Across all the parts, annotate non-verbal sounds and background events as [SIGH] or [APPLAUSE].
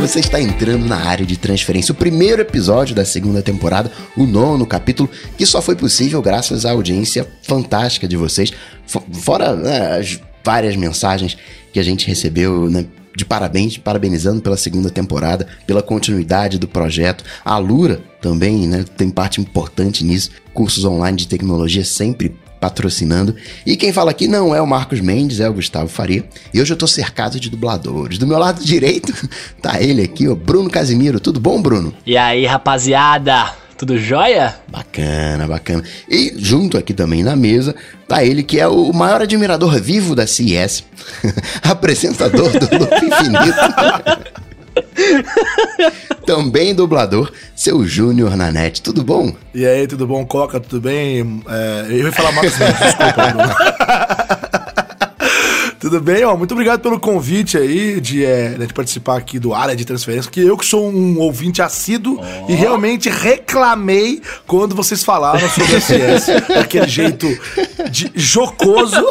Você está entrando na área de transferência, o primeiro episódio da segunda temporada, o nono capítulo, que só foi possível graças à audiência fantástica de vocês, fora né, as várias mensagens que a gente recebeu né, de parabéns, parabenizando pela segunda temporada, pela continuidade do projeto. A Lura também né, tem parte importante nisso, cursos online de tecnologia sempre patrocinando. E quem fala aqui não é o Marcos Mendes, é o Gustavo Faria. E hoje eu tô cercado de dubladores. Do meu lado [LAUGHS] direito tá ele aqui, o Bruno Casimiro. Tudo bom, Bruno? E aí, rapaziada? Tudo jóia? Bacana, bacana. E junto aqui também na mesa tá ele que é o maior admirador vivo da CES, [LAUGHS] apresentador do Loop Infinito. [LAUGHS] [LAUGHS] Também dublador, seu Júnior Nanete. Tudo bom? E aí, tudo bom, Coca? Tudo bem? É, eu ia falar mais [LAUGHS] desculpa. [LAUGHS] Tudo bem? Ó, muito obrigado pelo convite aí de, é, de participar aqui do área de transferência, porque eu que sou um ouvinte assíduo oh. e realmente reclamei quando vocês falaram sobre a CS. daquele jeito de jocoso.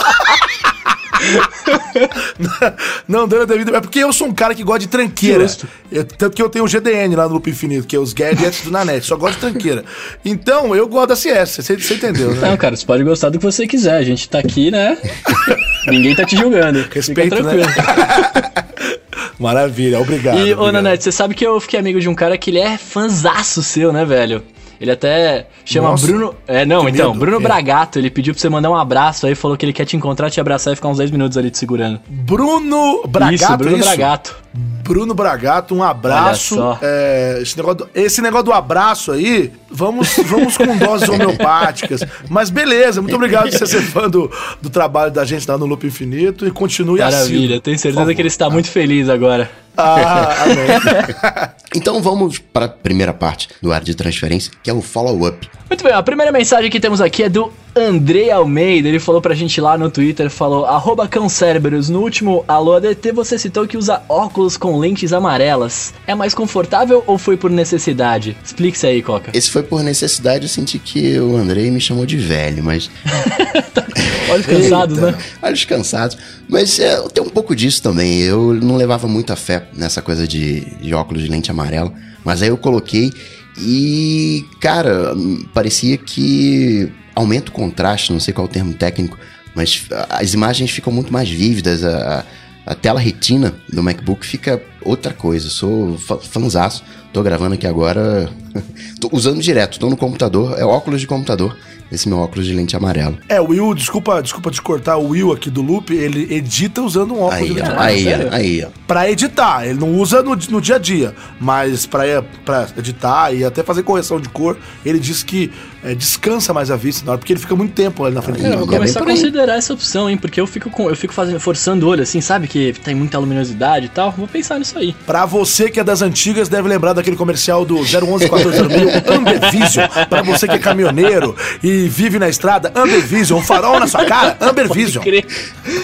[LAUGHS] não, dando a devida. É porque eu sou um cara que gosta de tranqueira. Eu, tanto que eu tenho o GDN lá no Loop Infinito, que é os gadgets do Nanete. Só gosto de tranqueira. Então, eu gosto da CS. Você, você entendeu, né? Não, cara, você pode gostar do que você quiser. A gente tá aqui, né? [LAUGHS] Ninguém tá te julgando. Respeito, né? [LAUGHS] Maravilha, obrigado. E, obrigado. ô Nanete, você sabe que eu fiquei amigo de um cara que ele é fanzaço seu, né, velho? Ele até chama Nossa, Bruno. É, não, então, medo. Bruno é. Bragato, ele pediu pra você mandar um abraço aí, falou que ele quer te encontrar, te abraçar e ficar uns 10 minutos ali te segurando. Bruno Bragato, isso, Bruno isso? Bragato. Bruno Bragato, um abraço. É, esse, negócio do, esse negócio do abraço aí, vamos, vamos com doses [LAUGHS] homeopáticas. Mas beleza, muito obrigado por você ser [LAUGHS] fã do, do trabalho da gente lá no Loop Infinito e continue assim. Maravilha, tenho certeza que ele está muito feliz agora. Ah, amém. [LAUGHS] então vamos para a primeira parte do área de transferência, que é o follow-up. Muito bem, a primeira mensagem que temos aqui é do André Almeida. Ele falou pra gente lá no Twitter, falou, arroba Cérebros, no último Alô ADT você citou que usa óculos com lentes amarelas. É mais confortável ou foi por necessidade? Explique-se aí, Coca. Esse foi por necessidade, eu senti que o André me chamou de velho, mas... [LAUGHS] Olhos cansados, Eita, né? Olhos cansados. Mas é, tem um pouco disso também. Eu não levava muita fé nessa coisa de, de óculos de lente amarela. Mas aí eu coloquei e, cara, parecia que aumenta o contraste, não sei qual é o termo técnico, mas as imagens ficam muito mais vívidas, a, a tela retina do MacBook fica outra coisa. Sou fanzaço, tô gravando aqui agora, [LAUGHS] tô usando direto, tô no computador, é óculos de computador esse meu óculos de lente amarelo. É, o Will, desculpa, desculpa te cortar, o Will aqui do Loop, ele edita usando um óculos aí, de lente amarelo. Aí, aí, aí, ó. Pra editar, ele não usa no, no dia a dia, mas pra, pra editar e até fazer correção de cor, ele diz que é, descansa mais a vista na hora, porque ele fica muito tempo ali na frente. É, eu vou começar a considerar essa opção, hein, porque eu fico, com, eu fico fazendo, forçando o olho, assim, sabe, que tem muita luminosidade e tal, vou pensar nisso aí. Pra você que é das antigas, deve lembrar daquele comercial do 011 14 Amber Vision, pra você que é caminhoneiro e vive na estrada, Amber Vision, um farol na sua cara, [LAUGHS] Amber Vision.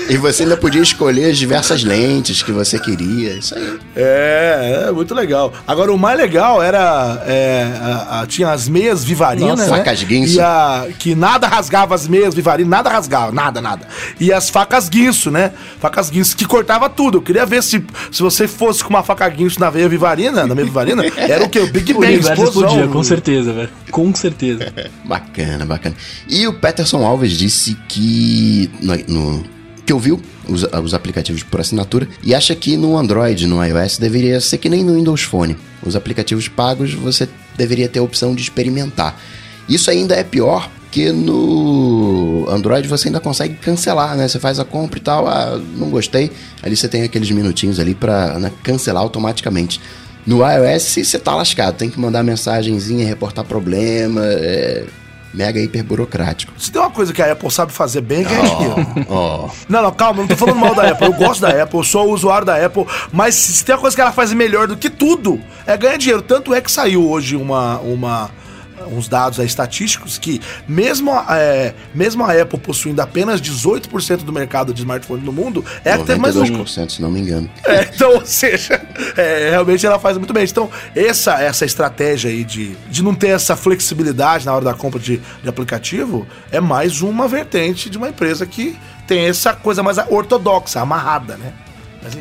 E você ainda podia escolher as diversas lentes que você queria, isso aí. É, é muito legal. Agora, o mais legal era, é, a, a, tinha as meias vivarinas, Nossa, né? Facas guinso. E a, que nada rasgava as meias vivarinas, nada rasgava, nada, nada. E as facas guinso, né? Facas guinso que cortava tudo. Eu queria ver se, se você fosse com uma faca guinso na veia vivarina, na meia vivarina, [LAUGHS] era o que? O Big Bang, explosão. Explodia, com certeza, velho. Com certeza. [LAUGHS] bacana, bacana. E o Peterson Alves disse que no, no que ouviu os, os, aplicativos por assinatura e acha que no Android, no iOS, deveria ser que nem no Windows Phone. Os aplicativos pagos você deveria ter a opção de experimentar. Isso ainda é pior que no Android você ainda consegue cancelar, né? Você faz a compra e tal, ah, não gostei. Ali você tem aqueles minutinhos ali para né, cancelar automaticamente. No iOS você tá lascado, tem que mandar mensagenzinha, reportar problema, é, mega hiper burocrático. Se tem uma coisa que a Apple sabe fazer bem, oh, dinheiro. Oh. Não, não, calma, não tô falando mal da Apple. Eu gosto da Apple, eu sou usuário da Apple, mas se tem uma coisa que ela faz melhor do que tudo, é ganhar dinheiro. Tanto é que saiu hoje uma. uma uns dados aí, estatísticos que, mesmo, é, mesmo a Apple possuindo apenas 18% do mercado de smartphone no mundo, é até mais um. se não me engano. É, então, [LAUGHS] ou seja, é, realmente ela faz muito bem. Então, essa, essa estratégia aí de, de não ter essa flexibilidade na hora da compra de, de aplicativo é mais uma vertente de uma empresa que tem essa coisa mais ortodoxa, amarrada, né?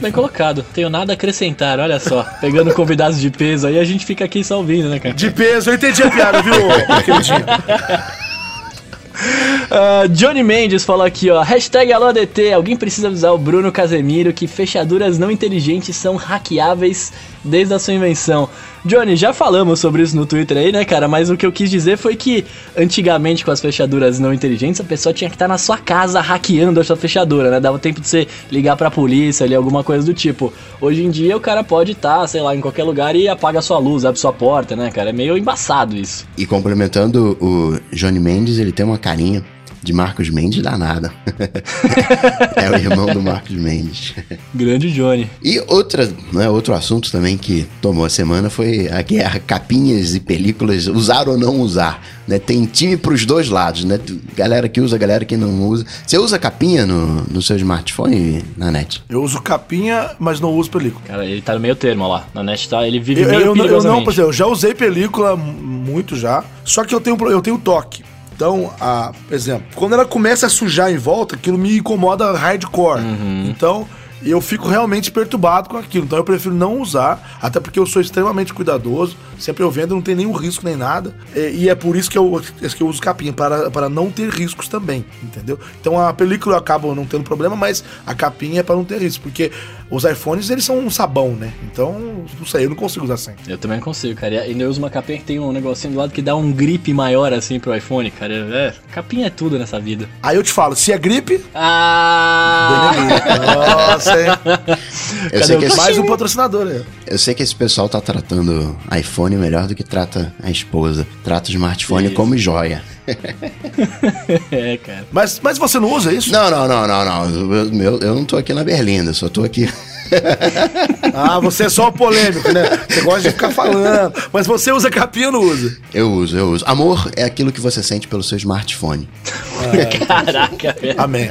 Bem colocado. Tenho nada a acrescentar, olha só. Pegando [LAUGHS] convidados de peso aí, a gente fica aqui só ouvindo, né, cara? De peso, eu entendi a piada, viu? [LAUGHS] Uh, [LAUGHS] Johnny Mendes falou aqui, ó. Hashtag AlôADT. Alguém precisa avisar o Bruno Casemiro que fechaduras não inteligentes são hackeáveis desde a sua invenção. Johnny, já falamos sobre isso no Twitter aí, né, cara? Mas o que eu quis dizer foi que antigamente, com as fechaduras não inteligentes, a pessoa tinha que estar na sua casa hackeando a sua fechadura, né? Dava tempo de você ligar pra polícia ali, alguma coisa do tipo. Hoje em dia, o cara pode estar, sei lá, em qualquer lugar e apaga a sua luz, abre sua porta, né, cara? É meio embaçado isso. E complementando o Johnny Mendes, ele tem uma carinha de Marcos Mendes danada. [LAUGHS] é o irmão do Marcos Mendes. Grande Johnny. E outra, né, outro assunto também que tomou a semana foi a guerra capinhas e películas, usar ou não usar. Né? Tem time para os dois lados, né? Galera que usa, galera que não usa. Você usa capinha no, no seu smartphone, na net? Eu uso capinha, mas não uso película. Cara, ele tá no meio termo, ó lá. Na net tá, ele vive Eu, meio eu, eu não, por exemplo, eu já usei película muito já, só que eu tenho, eu tenho toque. Então, a, por exemplo, quando ela começa a sujar em volta, aquilo me incomoda hardcore. Então, eu fico realmente perturbado com aquilo. Então, eu prefiro não usar, até porque eu sou extremamente cuidadoso. Sempre eu vendo, não tem nenhum risco nem nada. E, e é por isso que eu, que eu uso capinha, para, para não ter riscos também, entendeu? Então, a película eu acabo não tendo problema, mas a capinha é para não ter risco, porque os iPhones, eles são um sabão, né? Então, não sei, eu não consigo usar sem. Eu também não consigo, cara. E eu uso uma capinha que tem um negocinho do lado que dá um grip maior assim pro iPhone, cara. É, capinha é tudo nessa vida. Aí eu te falo, se é gripe, Ah! Nossa, hein? Eu Cadê sei, que esse, Mais um patrocinador aí. eu sei que esse pessoal tá tratando iPhone melhor do que trata a esposa. Trata o smartphone Isso. como joia. [LAUGHS] é, cara. Mas, mas você não usa isso? Não, não, não, não, não. Eu, meu- eu não tô aqui na Berlinda, só tô aqui. [LAUGHS] Ah, você é só polêmico, né? Você gosta de ficar falando. Mas você usa capinha ou não usa? Eu uso, eu uso. Amor é aquilo que você sente pelo seu smartphone. [LAUGHS] Caraca, velho. Amém.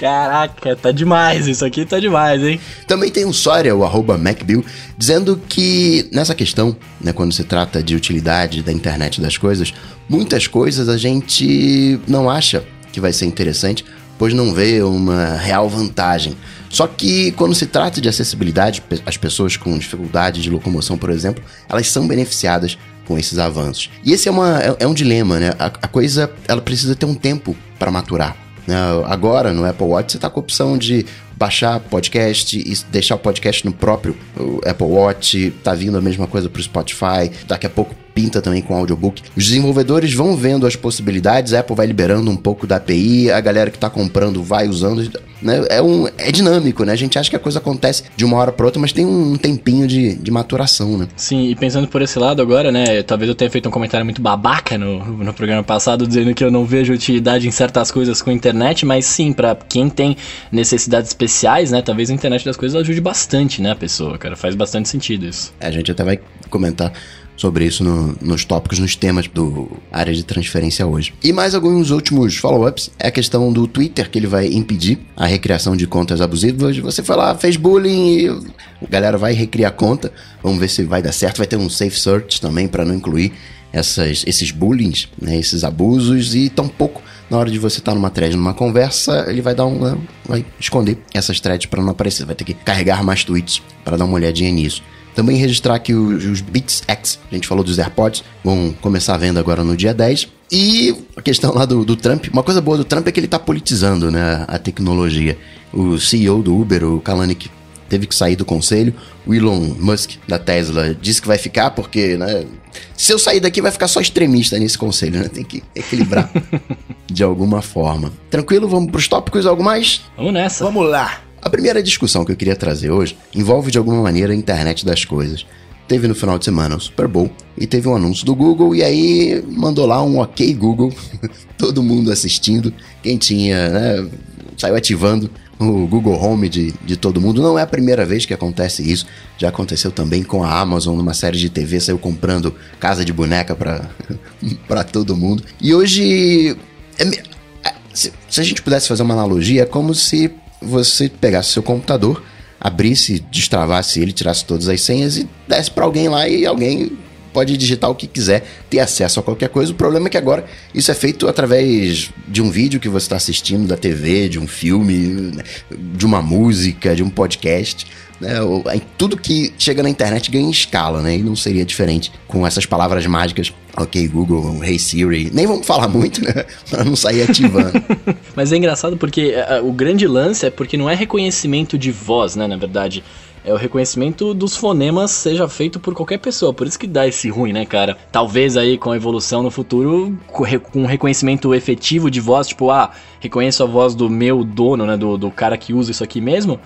Caraca, tá demais. Isso aqui tá demais, hein? Também tem um Soria, o arroba MacBill, dizendo que nessa questão, né, quando se trata de utilidade da internet das coisas, muitas coisas a gente não acha que vai ser interessante, pois não vê uma real vantagem. Só que quando se trata de acessibilidade, as pessoas com dificuldade de locomoção, por exemplo, elas são beneficiadas com esses avanços. E esse é, uma, é, é um dilema, né? A, a coisa ela precisa ter um tempo para maturar. né? Agora, no Apple Watch, você está com a opção de baixar podcast e deixar o podcast no próprio o Apple Watch. Tá vindo a mesma coisa pro Spotify. Daqui a pouco pinta também com audiobook. Os desenvolvedores vão vendo as possibilidades, a Apple vai liberando um pouco da API, a galera que tá comprando vai usando. Né? É, um, é dinâmico, né? A gente acha que a coisa acontece de uma hora para outra, mas tem um tempinho de, de maturação, né? Sim, e pensando por esse lado agora, né? Talvez eu tenha feito um comentário muito babaca no, no programa passado, dizendo que eu não vejo utilidade em certas coisas com a internet, mas sim, pra quem tem necessidades especiais, né? Talvez a internet das coisas ajude bastante, né, a pessoa, cara. Faz bastante sentido isso. A gente até vai comentar sobre isso no- nos tópicos, nos temas do área de transferência hoje. E mais alguns últimos follow-ups é a questão do Twitter, que ele vai impedir a recriação de contas abusivas. Você foi lá, fez bullying e a galera vai recriar a conta. Vamos ver se vai dar certo. Vai ter um safe search também para não incluir essas, esses bullying, né, esses abusos e tampouco na hora de você estar numa thread, numa conversa, ele vai dar um, vai esconder essas threads para não aparecer. Vai ter que carregar mais tweets para dar uma olhadinha nisso. Também registrar que os, os Beats X, a gente falou dos AirPods, vão começar a venda agora no dia 10. E a questão lá do, do Trump, uma coisa boa do Trump é que ele tá politizando né, a tecnologia. O CEO do Uber, o Kalanick, teve que sair do conselho. O Elon Musk, da Tesla, disse que vai ficar porque, né, se eu sair daqui vai ficar só extremista nesse conselho, né? Tem que equilibrar [LAUGHS] de alguma forma. Tranquilo? Vamos pros tópicos? Algo mais? Vamos nessa. Vamos lá. A primeira discussão que eu queria trazer hoje envolve de alguma maneira a internet das coisas. Teve no final de semana o Super Bowl e teve um anúncio do Google e aí mandou lá um OK Google, [LAUGHS] todo mundo assistindo, quem tinha, né, saiu ativando o Google Home de, de todo mundo. Não é a primeira vez que acontece isso, já aconteceu também com a Amazon numa série de TV, saiu comprando casa de boneca pra [LAUGHS] todo mundo. E hoje, é é, se, se a gente pudesse fazer uma analogia, é como se você pegasse seu computador, abrisse, destravasse ele, tirasse todas as senhas e desse pra alguém lá e alguém pode digitar o que quiser, ter acesso a qualquer coisa. O problema é que agora isso é feito através de um vídeo que você está assistindo, da TV, de um filme, de uma música, de um podcast. Né? Tudo que chega na internet ganha escala, né? E não seria diferente com essas palavras mágicas. Ok, Google, Hey Siri. Nem vamos falar muito, né? [LAUGHS] Pra não sair ativando. [LAUGHS] Mas é engraçado porque uh, o grande lance é porque não é reconhecimento de voz, né? Na verdade é o reconhecimento dos fonemas seja feito por qualquer pessoa. Por isso que dá esse ruim, né, cara? Talvez aí com a evolução no futuro, com reconhecimento efetivo de voz, tipo, ah, reconheço a voz do meu dono, né, do, do cara que usa isso aqui mesmo.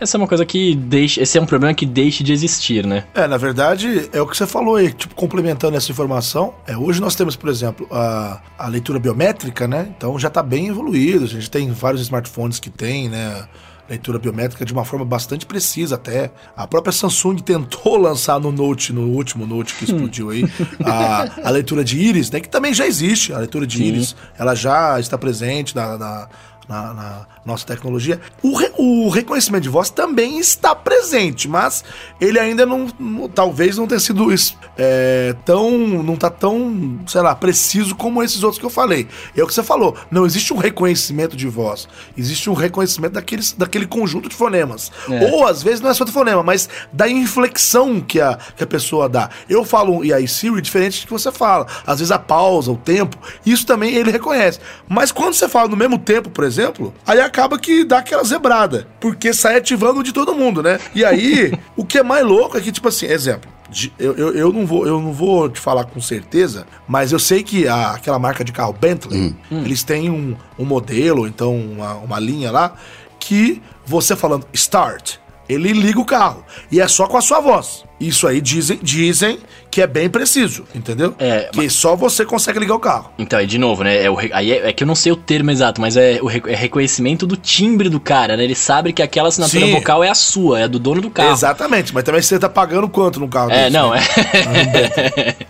Essa é uma coisa que deixa. Esse é um problema que deixe de existir, né? É, na verdade, é o que você falou aí, tipo, complementando essa informação. É, hoje nós temos, por exemplo, a, a leitura biométrica, né? Então já está bem evoluído. A gente tem vários smartphones que tem, né? Leitura biométrica de uma forma bastante precisa até. A própria Samsung tentou [LAUGHS] lançar no Note, no último Note que explodiu aí, a, a leitura de íris, né, que também já existe, a leitura de Sim. íris, ela já está presente na, na na, na nossa tecnologia. O, re, o, reconhecimento de voz também está presente, mas ele ainda não, não talvez não tenha sido é, tão, não está tão, sei lá, preciso como esses outros que eu falei. É o que você falou, não existe um reconhecimento de voz, existe um reconhecimento daqueles, daquele conjunto de fonemas. É. Ou às vezes não é só do fonema, mas da inflexão que a, que a pessoa dá. Eu falo e aí Siri diferente do que você fala. Às vezes a pausa, o tempo, isso também ele reconhece. Mas quando você fala no mesmo tempo, por exemplo, aí acaba que dá aquela zebrada, porque sai ativando de todo mundo, né? E aí, [LAUGHS] o que é mais louco é que, tipo assim, exemplo, eu, eu, eu, não vou, eu não vou te falar com certeza, mas eu sei que a, aquela marca de carro Bentley, hum. eles têm um, um modelo, então uma, uma linha lá, que você falando start, ele liga o carro. E é só com a sua voz. Isso aí dizem, dizem que é bem preciso, entendeu? É. Que mas... só você consegue ligar o carro. Então, aí de novo, né? É, o, aí é, é, que eu não sei o termo exato, mas é o é reconhecimento do timbre do cara, né? Ele sabe que aquela assinatura Sim. vocal é a sua, é do dono do carro. Exatamente, mas também você tá pagando quanto no carro? É, desse, não, né? é.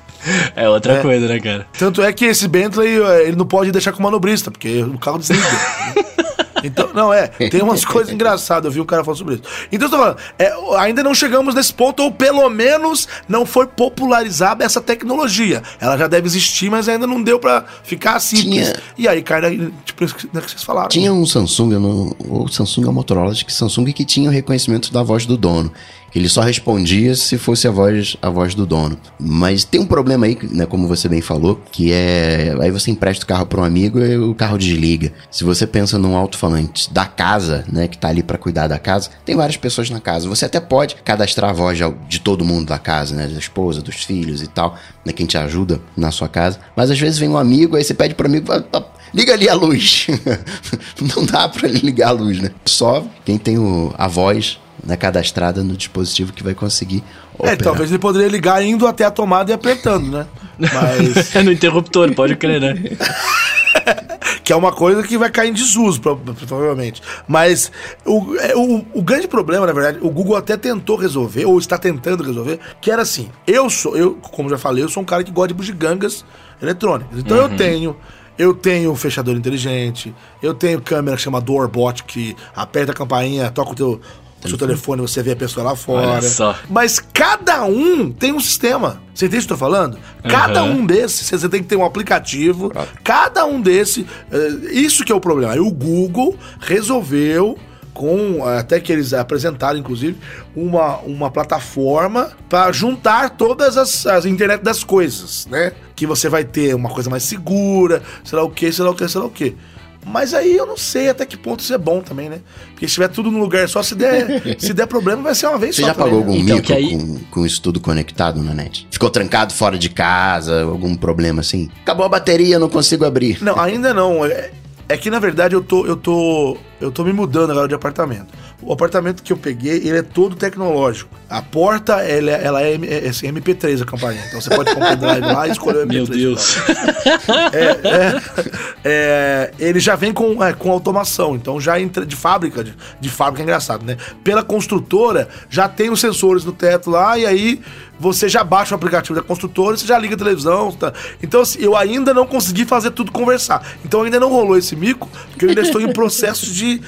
[LAUGHS] é outra é. coisa, né, cara? Tanto é que esse Bentley, eh, ele não pode deixar com o manobrista, porque o carro desliga. [LAUGHS] Então, não, é. Tem umas [LAUGHS] coisas engraçadas, eu vi um cara falando sobre isso. Então, eu tô falando, é, ainda não chegamos nesse ponto, ou pelo menos não foi popularizada essa tecnologia. Ela já deve existir, mas ainda não deu pra ficar simples. Tinha... E aí, cara, tipo, isso que vocês falaram. Tinha um Samsung, ou Samsung ou Motorola, acho que Samsung que tinha o reconhecimento da voz do dono. Ele só respondia se fosse a voz, a voz do dono. Mas tem um problema aí, né, como você bem falou, que é aí você empresta o carro para um amigo e o carro desliga. Se você pensa num alto-falante da casa, né, que tá ali para cuidar da casa, tem várias pessoas na casa. Você até pode cadastrar a voz de todo mundo da casa, né, da esposa, dos filhos e tal, né, quem te ajuda na sua casa. Mas às vezes vem um amigo, aí você pede pro amigo, liga ali a luz. [LAUGHS] Não dá para ligar a luz, né? Só quem tem o, a voz né, cadastrada no dispositivo que vai conseguir. É, operar. É, talvez ele poderia ligar indo até a tomada e apertando, né? Mas... [LAUGHS] é no interruptor, pode crer, né? [LAUGHS] que é uma coisa que vai cair em desuso, provavelmente. Mas o, é, o, o, grande problema, na verdade, o Google até tentou resolver, ou está tentando resolver, que era assim: eu sou, eu, como já falei, eu sou um cara que gosta de bugigangas eletrônicas. Então uhum. eu tenho. Eu tenho fechador inteligente, eu tenho câmera que chama Doorbot, que aperta a campainha, toca o teu, seu telefone, você vê a pessoa lá fora. Mas cada um tem um sistema. Você entende o que eu tô falando? Cada uhum. um desses, você tem que ter um aplicativo. Cada um desses. Uh, isso que é o problema. Aí o Google resolveu com até que eles apresentaram, inclusive, uma, uma plataforma para juntar todas as, as internet das coisas, né? Que você vai ter uma coisa mais segura, sei lá o que, sei lá o que, sei lá o que. Mas aí eu não sei até que ponto isso é bom também, né? Porque se tiver tudo no lugar só, se der, [LAUGHS] se der problema, vai ser uma vez Você só. Você já pagou algum né? mico aí... com, com isso tudo conectado na net? Ficou trancado fora de casa, algum problema assim? Acabou a bateria, não consigo abrir. Não, ainda não. É, é que na verdade eu tô, eu tô, eu tô me mudando agora de apartamento. O apartamento que eu peguei, ele é todo tecnológico. A porta, ela, é, ela é, é, é MP3 a campainha. Então você pode comprar drive lá e escolher o MP3. Meu Deus. É, é, é, ele já vem com, é, com automação. Então já entra de fábrica, de, de fábrica é engraçado, né? Pela construtora, já tem os sensores no teto lá e aí você já baixa o aplicativo da construtora, você já liga a televisão. Tá? Então, assim, eu ainda não consegui fazer tudo conversar. Então, ainda não rolou esse mico, porque eu ainda estou em processo de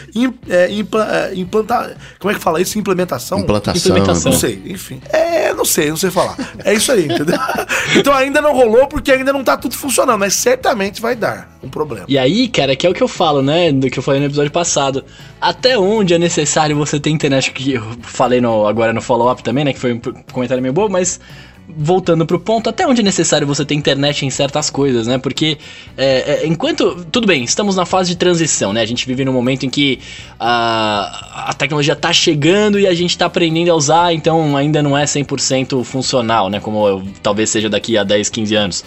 é, impla, é, implantar. Como é que fala isso? Implementação? Implantação. Implementação. Não sei, enfim. É, não sei, não sei falar. É isso aí, entendeu? [LAUGHS] Então ainda não rolou porque ainda não tá tudo funcionando, mas certamente vai dar um problema. E aí, cara, que é o que eu falo, né? Do que eu falei no episódio passado. Até onde é necessário você ter internet? Que eu falei no, agora no follow-up também, né? Que foi um comentário meio bobo, mas voltando pro ponto, até onde é necessário você ter internet em certas coisas, né? Porque é, é, enquanto. Tudo bem, estamos na fase de transição, né? A gente vive num momento em que a, a tecnologia tá chegando e a gente tá aprendendo a usar, então ainda não é 100% funcional, né? Como eu, talvez seja daqui a 10, 15 anos.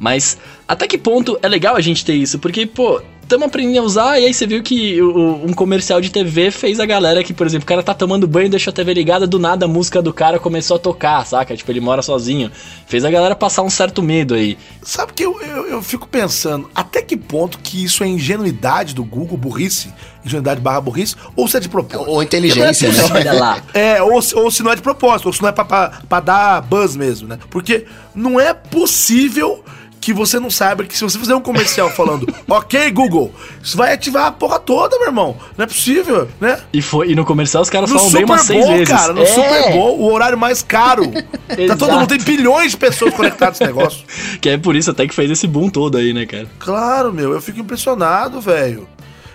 Mas até que ponto é legal a gente ter isso? Porque, pô, estamos aprendendo a usar, e aí você viu que o, um comercial de TV fez a galera que, por exemplo, o cara tá tomando banho, deixou a TV ligada, do nada a música do cara começou a tocar, saca? Tipo, ele mora sozinho. Fez a galera passar um certo medo aí. Sabe que eu, eu, eu fico pensando, até que ponto que isso é ingenuidade do Google, burrice, ingenuidade barra burrice, ou se é de propósito? Ou inteligência, é né? Olha lá. É, ou, se- ou se não é de propósito, ou se não é pra, pra, pra dar buzz mesmo, né? Porque não é possível que você não saiba que se você fizer um comercial [LAUGHS] falando, ok, Google, isso vai ativar a porra toda, meu irmão. Não é possível, né? E, foi, e no comercial os caras No falam bem umas seis Bowl, vezes. cara, no É. Super Bowl, o horário mais caro. [LAUGHS] tá todo mundo, tem bilhões de pessoas conectadas nesse [LAUGHS] negócio. Que é por isso até que fez esse boom todo aí, né, cara? Claro, meu, eu fico impressionado, velho.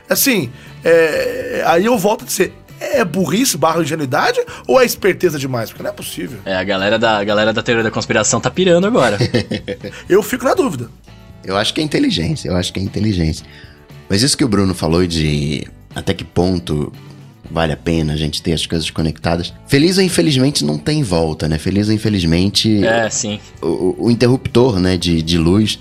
Assim, é, aí eu volto a dizer, é burrice barra ingenuidade ou é esperteza demais? Porque não é possível. É, a galera da, a galera da teoria da conspiração tá pirando agora. [LAUGHS] Eu fico na dúvida. Eu acho que é inteligência, eu acho que é inteligência. Mas isso que o Bruno falou de até que ponto vale a pena a gente ter as coisas conectadas. Feliz ou infelizmente não tem volta, né? Feliz ou infelizmente é, sim. o, o interruptor né, de, de luz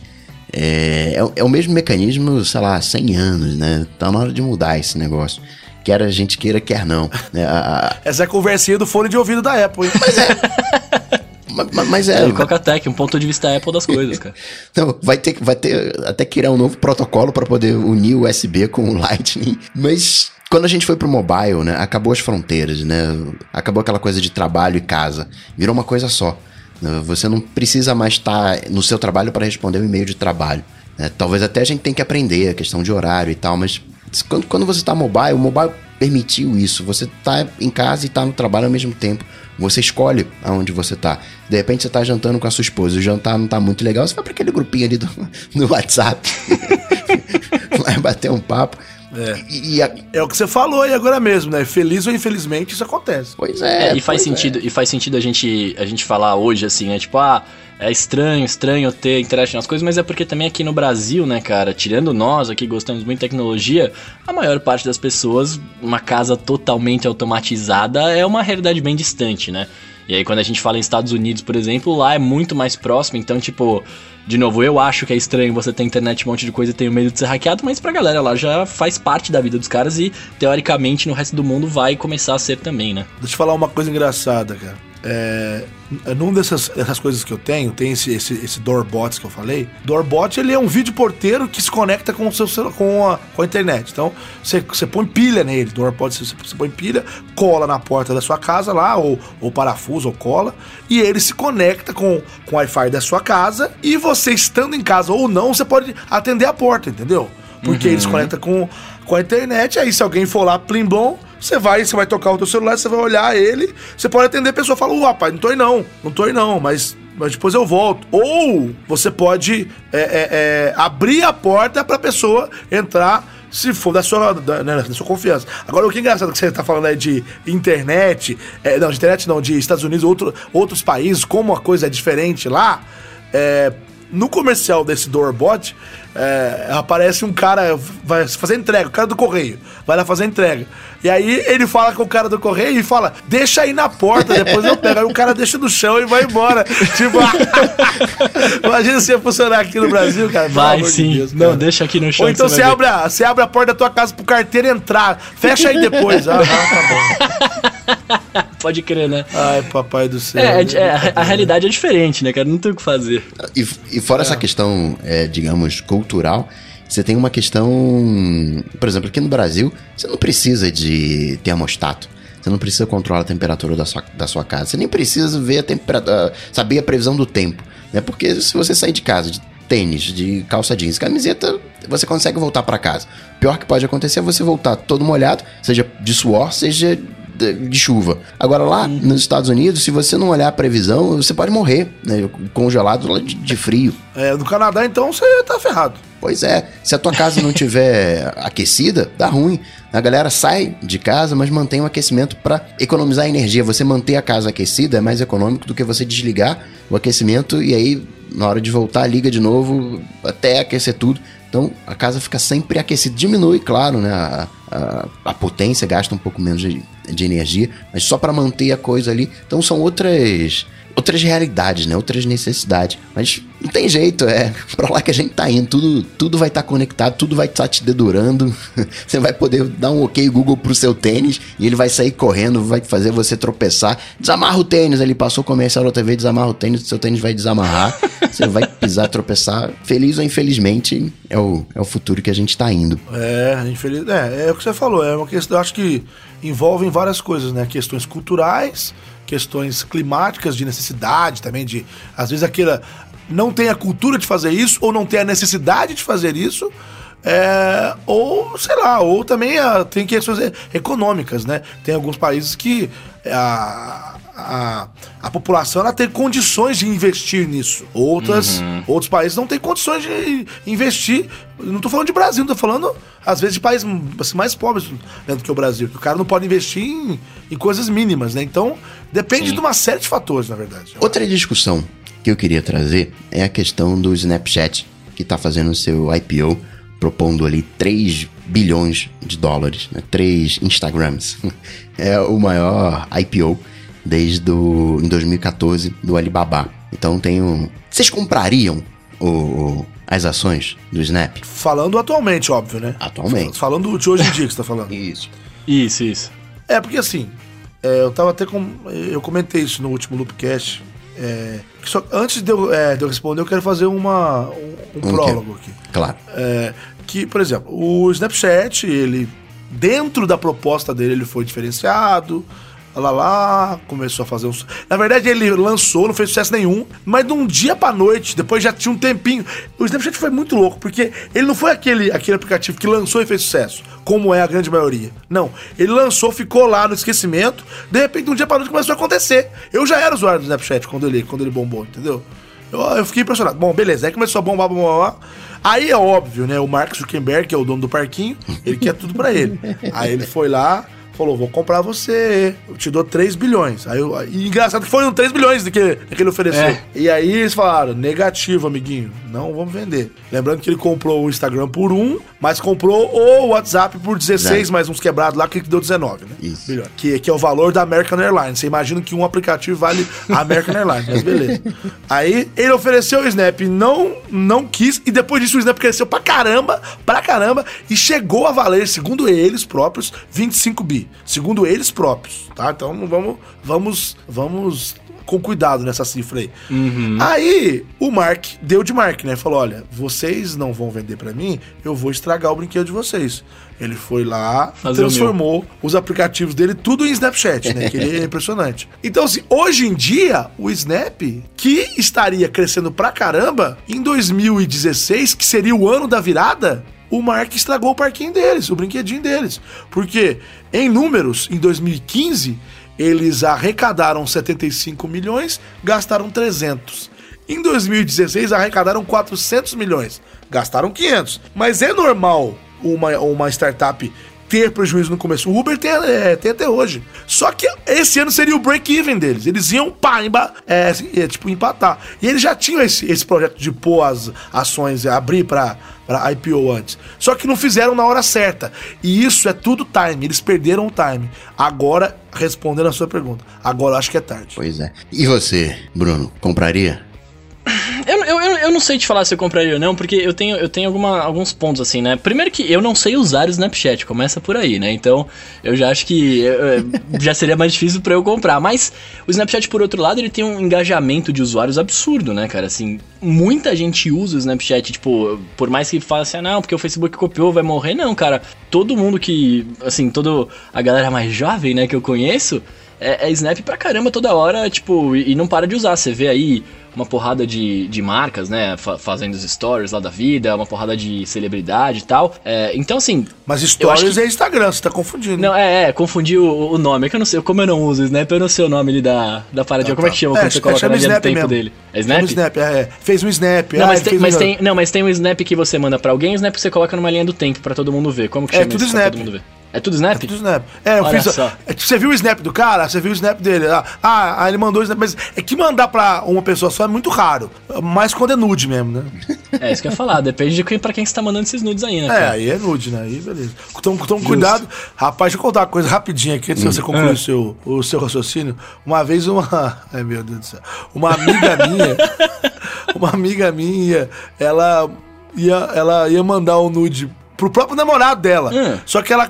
é, é, o- é o mesmo mecanismo, sei lá, há 100 anos, né? Tá na hora de mudar esse negócio. Quer a gente queira, quer não. né? A- Essa é a conversinha do fone de ouvido da Apple, hein? [LAUGHS] ma- ma- mas é. É, o Cocatec, um ponto de vista Apple das coisas, cara. [LAUGHS] Não, vai ter, vai ter até criar um novo protocolo para poder unir o USB com o Lightning. Mas quando a gente foi pro mobile, né, acabou as fronteiras, né? Acabou aquela coisa de trabalho e casa. Virou uma coisa só. né? Você não precisa mais estar no seu trabalho para responder um e-mail de trabalho. Né? Talvez até a gente tenha que aprender a questão de horário e tal, mas quando, quando você está mobile, o mobile permitiu isso. Você tá em casa e tá no trabalho ao mesmo tempo. Você escolhe aonde você tá. De repente você tá jantando com a sua esposa, o jantar não tá muito legal, você vai para aquele grupinho ali do, [LAUGHS] do WhatsApp. [LAUGHS] vai bater um papo. É. E, e a- É o que você falou aí agora mesmo, né? Feliz ou infelizmente, isso acontece. pois é. É, e faz é. sentido, e faz sentido a gente, a gente falar hoje assim, né? Tipo, ah, é estranho, estranho ter internet nas coisas, mas é porque também aqui no Brasil, né, cara, tirando nós aqui gostamos muito de tecnologia, a maior parte das pessoas, uma casa totalmente automatizada é uma realidade bem distante, né? E aí quando a gente fala em Estados Unidos, por exemplo, lá é muito mais próximo, então tipo, de novo, eu acho que é estranho você ter internet, um monte de coisa e ter medo de ser hackeado, mas pra galera lá já faz parte da vida dos caras e teoricamente no resto do mundo vai começar a ser também, né? Deixa eu falar uma coisa engraçada, cara. É, num dessas, dessas coisas que eu tenho, tem esse, esse, esse Doorbot que eu falei. Doorbot, ele é um vídeo porteiro que se conecta com, o seu, com, a, com a internet. Então, você, você põe pilha nele. Doorbot, você, você põe pilha, cola na porta da sua casa lá, ou, ou parafuso, ou cola, e ele se conecta com, com o Wi-Fi da sua casa, e você estando em casa ou não, você pode atender a porta, entendeu? Porque ele se conecta com, com a internet, aí se alguém for lá, plim blom, você vai, você vai tocar o teu celular, você vai olhar ele, você pode atender a pessoa e falar, "Ô, rapaz, não tô aí não, não tô aí não, mas, mas depois eu volto. Ou você pode é, é, é, abrir a porta pra pessoa entrar se for da sua, da, né, da sua confiança. Agora, o que é engraçado que você tá falando aí de internet, é, não, de internet não, de Estados Unidos, outro, outros países, como a coisa é diferente lá, é, no comercial desse Doorbot, é, aparece um cara, vai fazer entrega, o cara do correio, vai lá fazer entrega. E aí ele fala com o cara do correio e fala: Deixa aí na porta, depois eu pego. Aí o cara deixa no chão e vai embora. [LAUGHS] tipo, [LAUGHS] imagina se ia funcionar aqui no Brasil, cara. Vai amor de sim. Deus, não, cara. deixa aqui no chão. Ou então você ver. abre, a, você abre a porta da tua casa pro carteiro entrar. Fecha aí depois. Ah, tá bom. [LAUGHS] Pode crer, né? Ai, papai do céu. É, é, é, a, a realidade é diferente, né, cara? Não tem o que fazer. E, e fora essa questão, é, digamos, cultural, você tem uma questão. Por exemplo, aqui no Brasil, você não precisa de termostato. Você não precisa controlar a temperatura da sua, da sua casa. Você nem precisa ver a temperatura, saber a previsão do tempo. Né? Porque se você sair de casa de tênis, de calça jeans, camiseta, você consegue voltar para casa. O pior que pode acontecer é você voltar todo molhado, seja de suor, seja de chuva. Agora lá uhum. nos Estados Unidos, se você não olhar a previsão, você pode morrer, né? Congelado de, de frio. É, no Canadá então você tá ferrado. Pois é, se a tua casa não tiver [LAUGHS] aquecida, dá ruim. A galera sai de casa, mas mantém o aquecimento para economizar energia. Você manter a casa aquecida é mais econômico do que você desligar o aquecimento e aí na hora de voltar liga de novo até aquecer tudo. Então a casa fica sempre aquecida. Diminui, claro, né? A, a, a potência gasta um pouco menos de, de energia, mas só para manter a coisa ali. Então são outras outras realidades, né? Outras necessidades. Mas não tem jeito, é para lá que a gente tá indo. Tudo, tudo vai estar tá conectado, tudo vai estar tá te dedurando. [LAUGHS] Você vai poder dar um ok Google pro seu tênis e ele vai sair correndo, vai fazer você tropeçar. Desamarra o tênis, ele passou o comercial outra vez, desamarra o tênis, seu tênis vai desamarrar. [LAUGHS] Você vai pisar, tropeçar. Feliz ou infelizmente, é o, é o futuro que a gente tá indo. É, infeliz, é, é o que você falou. É uma questão, eu acho que envolvem várias coisas, né? Questões culturais questões climáticas de necessidade também de às vezes aquela não tem a cultura de fazer isso ou não tem a necessidade de fazer isso é, ou sei lá ou também a, ah, tem questões econômicas né? Tem alguns países que a, a, a população ela tem condições de investir nisso. Outras, uhum. Outros países não têm condições de investir. Não estou falando de Brasil, estou falando, às vezes, de países assim, mais pobres né, do que o Brasil. O cara não pode investir em, em coisas mínimas, né? Então, depende Sim. de uma série de fatores, na verdade. Outra discussão que eu queria trazer é a questão do Snapchat, que está fazendo o seu IPO, propondo ali 3 bilhões de dólares, né? 3 Instagrams. [LAUGHS] É o maior IPO desde do, em 2014 do Alibaba. Então tem um. Vocês comprariam o, o, as ações do Snap? Falando atualmente, óbvio, né? Atualmente. Falando de hoje em dia que você tá falando. [LAUGHS] isso. Isso, isso. É, porque assim, é, eu tava até com. Eu comentei isso no último Loopcast. É, só, antes de eu, é, de eu, responder, eu quero fazer uma, um, um prólogo aqui. Claro. É, que, por exemplo, o Snapchat, ele. Dentro da proposta dele, ele foi diferenciado lá lá, começou a fazer um. Na verdade, ele lançou, não fez sucesso nenhum, mas de um dia pra noite, depois já tinha um tempinho. O Snapchat foi muito louco, porque ele não foi aquele, aquele aplicativo que lançou e fez sucesso, como é a grande maioria. Não. Ele lançou, ficou lá no esquecimento, de repente, de um dia pra noite começou a acontecer. Eu já era usuário do Snapchat quando ele, quando ele bombou, entendeu? Eu, eu fiquei impressionado. Bom, beleza, aí começou a bombar, bombar, bombar. Aí é óbvio, né? O Mark Zuckerberg, que é o dono do parquinho, ele quer tudo para ele. Aí ele foi lá, falou: vou comprar você, eu te dou 3 bilhões. Aí eu, e engraçado que foram 3 bilhões do que, que ele ofereceu. É. E aí eles falaram: negativo, amiguinho, não vamos vender. Lembrando que ele comprou o Instagram por 1, mas comprou o WhatsApp por 16, mais uns quebrados lá, que deu 19, né? Isso. Bilhões. Que, que é o valor da American Airlines. Você imagina que um aplicativo vale a American Airlines, mas beleza. [LAUGHS] Aí ele ofereceu o Snap, não, não quis, e depois disso o Snap cresceu pra caramba, pra caramba, e chegou a valer, segundo eles próprios, 25 bi segundo eles próprios, tá? Então vamos, vamos, vamos com cuidado nessa cifra aí. Uhum. Aí o Mark deu de Mark, né? Falou: olha, vocês não vão vender para mim, eu vou estragar o brinquedo de vocês. Ele foi lá, Fazer transformou os aplicativos dele tudo em Snapchat, né? Que ele é [LAUGHS] impressionante. Então, assim, hoje em dia, o Snap, que estaria crescendo pra caramba, em 2016, que seria o ano da virada, o Mark estragou o parquinho deles, o brinquedinho deles. Porque, em números, em 2015, eles arrecadaram 75 milhões, gastaram 300. Em 2016, arrecadaram 400 milhões, gastaram 500. Mas é normal uma, uma startup ter prejuízo no começo. O Uber tem, é, tem até hoje. Só que esse ano seria o break-even deles. Eles iam pá, emba, é, é, tipo, empatar. E eles já tinham esse, esse projeto de pôr as ações, abrir para para IPO antes. Só que não fizeram na hora certa. E isso é tudo time. Eles perderam o time. Agora, respondendo a sua pergunta, agora acho que é tarde. Pois é. E você, Bruno, compraria? [LAUGHS] Eu, não sei te falar se eu compraria ou não, porque eu tenho, eu tenho alguma, alguns pontos assim, né? Primeiro que eu não sei usar o Snapchat, começa por aí, né? Então eu já acho que eu, já seria mais difícil para eu comprar. Mas o Snapchat, por outro lado, ele tem um engajamento de usuários absurdo, né, cara? Assim, muita gente usa o Snapchat, tipo, por mais que fale assim, ah, não, porque o Facebook copiou, vai morrer. Não, cara. Todo mundo que, assim, toda a galera mais jovem, né, que eu conheço é, é Snap pra caramba toda hora, tipo, e, e não para de usar. Você vê aí uma porrada de, de marcas, né? Fa fazendo os stories lá da vida, uma porrada de celebridade e tal. É, então, assim. Mas stories que... é Instagram, você tá confundindo. Não, é, é, confundi o, o, nome. É que eu não sei, como eu não uso o Snap, eu não sei o nome ali da, da paradinha. Ah, como é que chama é, quando você coloca na linha do tempo mesmo. dele? É Snap? Chama snap é, fez um Snap. Não, ah, mas, tem, mas, tem, não, mas tem um Snap que você manda pra alguém e um Snap que você coloca numa linha do tempo pra todo mundo ver. Como que é chama é tudo isso Snap. pra todo mundo ver? É tudo Snap? É tudo Snap. É, eu Olha fiz. só. é, Você viu o Snap do cara? Você viu o Snap dele? Ah, ah, ele mandou o Snap. Mas é que mandar pra uma pessoa só é muito raro. Mas quando é nude mesmo, né? É isso que eu ia falar. Depende de quem, pra quem você tá mandando esses nudes aí, né? É, cara? aí é nude, né? Aí beleza. Então, então cuidado. Rapaz, deixa eu contar uma coisa rapidinha aqui, antes de você concluir o, seu, o seu raciocínio. Uma vez uma. [LAUGHS] Ai, meu Deus do céu. Uma amiga minha. [LAUGHS] uma amiga minha, ela ia, ela ia mandar um nude pro próprio namorado dela. Hum. Só que ela,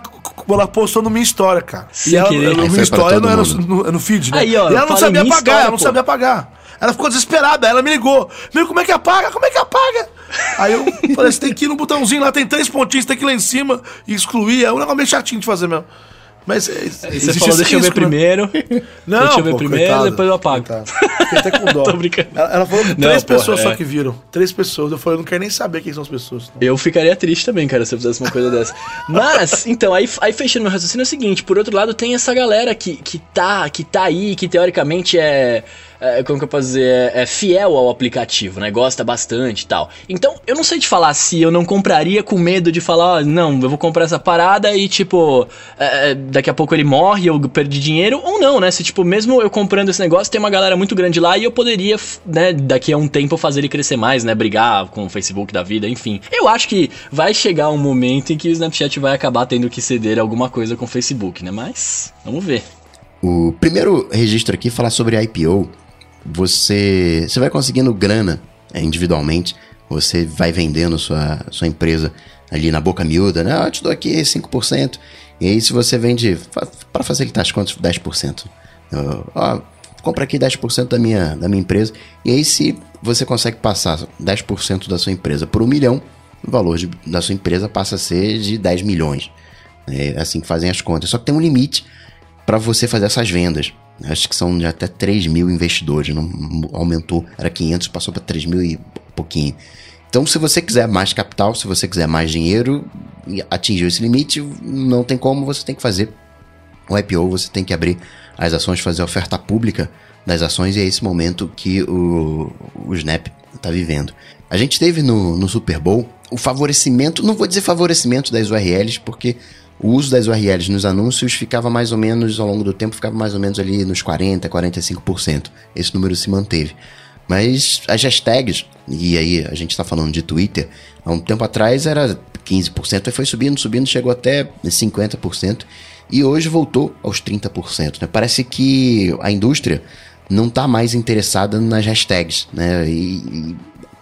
ela postou no minha história, cara. Sem e ela, querer. no Aí minha história não era no, no feed, né? Aí, ó, e ela não sabia apagar, história, ela não sabia apagar. Ela ficou desesperada, ela me ligou. Meu, como é que apaga? Como é que apaga? Aí eu falei, você tem que ir no botãozinho lá, tem três pontinhos, tem que ir lá em cima e excluir. É um negócio meio chatinho de fazer mesmo. Mas é, você existe falou, deixa eu ver risco, né? primeiro. [LAUGHS] Não, deixa eu ver pô, primeiro, coitada, depois eu apago. coitada. [LAUGHS] Fiquei até com dó. [LAUGHS] Tô brincando. Ela, ela falou que Não, três porra, pessoas é. só que viram. Três pessoas. Eu falei, eu não quero nem saber quem são as pessoas. Eu ficaria triste também, cara, se eu fizesse uma coisa dessa. Mas, então, aí, aí fechando meu raciocínio é o seguinte, por outro lado, tem essa galera que, que, tá, que tá aí, que teoricamente é, é, Como que eu posso dizer? É, é fiel ao aplicativo, né? Gosta bastante e tal. Então, eu não sei te falar se eu não compraria com medo de falar, ó, não, eu vou comprar essa parada e, tipo, é, é, daqui a pouco ele morre, eu perdi dinheiro, ou não, né? Se, tipo, mesmo eu comprando esse negócio, tem uma galera muito grande lá e eu poderia, né, daqui a um tempo fazer ele crescer mais, né? Brigar com o Facebook da vida, enfim. Eu acho que vai chegar um momento em que o Snapchat vai acabar tendo que ceder alguma coisa com o Facebook, né? Mas, vamos ver. O primeiro registro aqui falar sobre IPO. Você, você vai conseguindo grana é, individualmente. Você vai vendendo sua, sua empresa ali na boca miúda, né? Ah, eu te dou aqui 5%. E aí, se você vende, para facilitar as contas, 10%. Eu, Ó, compra aqui 10% da minha, da minha empresa. E aí, se você consegue passar 10% da sua empresa por um milhão, o valor de- da sua empresa passa a ser de 10 milhões. É assim que fazem as contas. Só que tem um limite para você fazer essas vendas. Acho que são de até 3 mil investidores. Não, aumentou, era 500, passou para 3 mil e pouquinho. Então, se você quiser mais capital, se você quiser mais dinheiro, atingiu esse limite, não tem como, você tem que fazer o IPO, você tem que abrir as ações, fazer a oferta pública das ações, e é esse momento que o, o Snap está vivendo. A gente teve no, no Super Bowl o favorecimento, não vou dizer favorecimento das URLs, porque o uso das URLs nos anúncios ficava mais ou menos, ao longo do tempo, ficava mais ou menos ali nos 40%, 45%. Esse número se manteve. Mas as hashtags, e aí a gente está falando de Twitter, há um tempo atrás era 15%, aí foi subindo, subindo, chegou até 50%, e hoje voltou aos 30%. Né? Parece que a indústria não está mais interessada nas hashtags, né? E, e,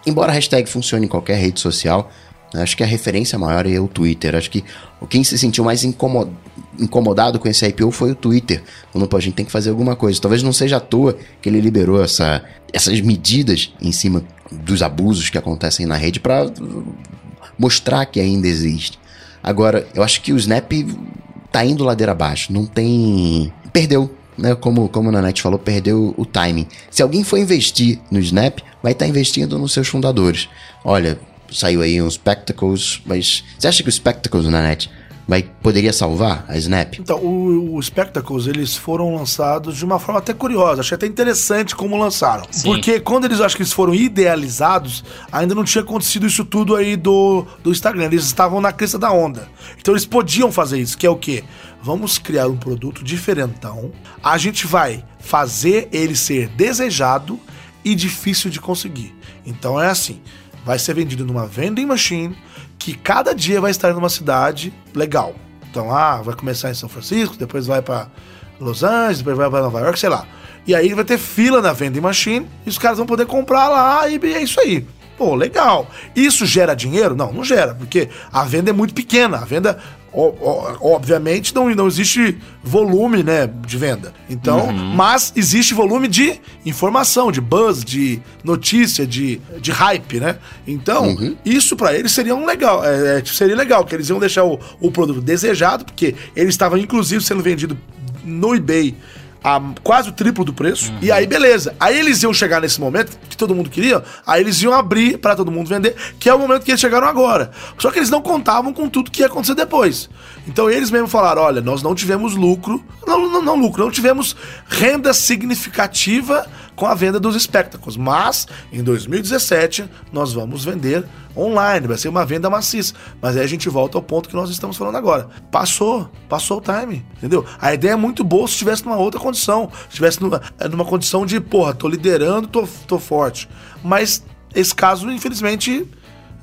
embora a hashtag funcione em qualquer rede social, acho que a referência maior é o Twitter. Acho que quem se sentiu mais incomo- incomodado com esse IPO foi o Twitter. Quando a gente tem que fazer alguma coisa. Talvez não seja à toa que ele liberou essa, essas medidas em cima dos abusos que acontecem na rede para mostrar que ainda existe. Agora, eu acho que o Snap tá indo ladeira abaixo. Não tem. Perdeu. Né? Como, como a Nanete falou, perdeu o timing. Se alguém for investir no Snap, vai estar investindo nos seus fundadores. Olha, saiu aí uns Spectacles, mas você acha que os Spectacles, Nanete, vai, poderia salvar a Snap? Então, o- os Spectacles, eles foram lançados de uma forma até curiosa. Achei até interessante como lançaram. Sim. Porque quando eles, acho que eles foram idealizados, ainda não tinha acontecido isso tudo aí do, do Instagram. Eles estavam na crista da onda. Então, eles podiam fazer isso, que é o quê? Vamos criar um produto diferentão. A gente vai fazer ele ser desejado e difícil de conseguir. Então, é assim. Vai ser vendido numa vending machine que cada dia vai estar numa cidade legal. Então, ah, vai começar em São Francisco, depois vai pra Los Angeles, depois vai pra Nova York, sei lá. E aí vai ter fila na vending machine e os caras vão poder comprar lá e é isso aí. Pô, legal. Isso gera dinheiro? Não, não gera, porque a venda é muito pequena. A venda, obviamente, não, não existe volume né, de venda. Então, mas existe volume de informação, de buzz, de notícia, de, de hype, né? Então, isso pra eles seria um legal. é, é, seria legal, que eles iam deixar o, o produto desejado, porque ele estava inclusive sendo vendido no eBay a quase o triplo do preço. E aí, beleza. Aí eles iam chegar nesse momento que todo mundo queria, aí eles iam abrir pra todo mundo vender, que é o momento que eles chegaram agora. Só que eles não contavam com tudo que ia acontecer depois. Então eles mesmo falaram: olha, nós não tivemos lucro, não, não, não lucro, não tivemos renda significativa com a venda dos espectacles. Mas em 2017 nós vamos vender online, vai ser uma venda maciça. Mas aí a gente volta ao ponto que nós estamos falando agora. Passou, passou o time, entendeu? A ideia é muito boa se estivesse numa outra condição, se estivesse numa, numa condição de, porra, tô liderando, tô, tô forte. Mas esse caso, infelizmente,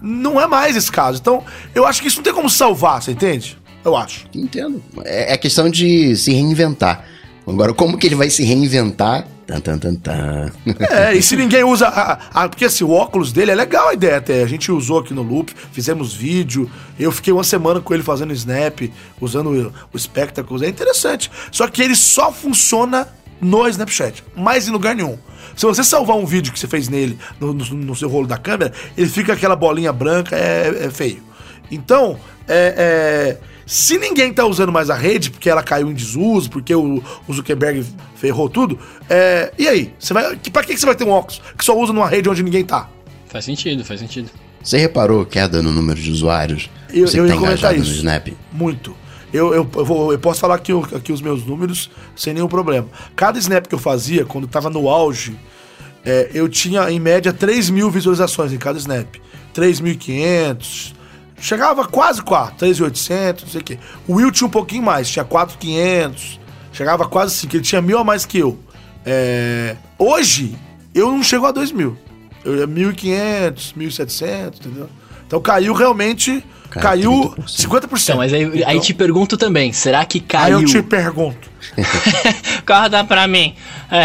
não é mais esse caso. Então, eu acho que isso não tem como salvar, você entende? Eu acho. Entendo. É, é questão de se reinventar. Agora, como que ele vai se reinventar? Tan, tan, tan, tan. É, e se ninguém usa. A, a- porque assim, o óculos dele é legal a ideia até. A gente usou aqui no Loop, fizemos vídeo. Eu fiquei uma semana com ele fazendo snap, usando o, o Spectacles. É interessante. Só que ele só funciona no Snapchat, mais em lugar nenhum. Se você salvar um vídeo que você fez nele, no, no- no seu rolo da câmera, ele fica aquela bolinha branca, é, é feio. Então, é, é, se ninguém tá usando mais a rede, porque ela caiu em desuso, porque o, o Zuckerberg ferrou tudo, é, e aí? Você vai, que, pra que você vai ter um óculos que só usa numa rede onde ninguém tá? Faz sentido, faz sentido. Você reparou queda no número de usuários? Eu, Você eu que ia tá comentar engajado no isso. Snap? Muito. Eu, eu, eu, vou- eu posso falar aqui, aqui os meus números sem nenhum problema. Cada snap que eu fazia, quando tava no auge, é, eu tinha em média 3 mil visualizações em cada snap. 3.500. Chegava quase 4, 3.800, não sei o quê. O Will tinha um pouquinho mais, tinha 4.500. Chegava quase 5, ele tinha mil a mais que eu. É, hoje, eu não chego a 2 mil. Eu ia 1.500, 1.700, entendeu? Então caiu realmente, Caiu caiu 30%. 50%. Então, mas aí, aí Então, te pergunto também, será que aí caiu? eu te pergunto. [LAUGHS] Corta pra mim. É,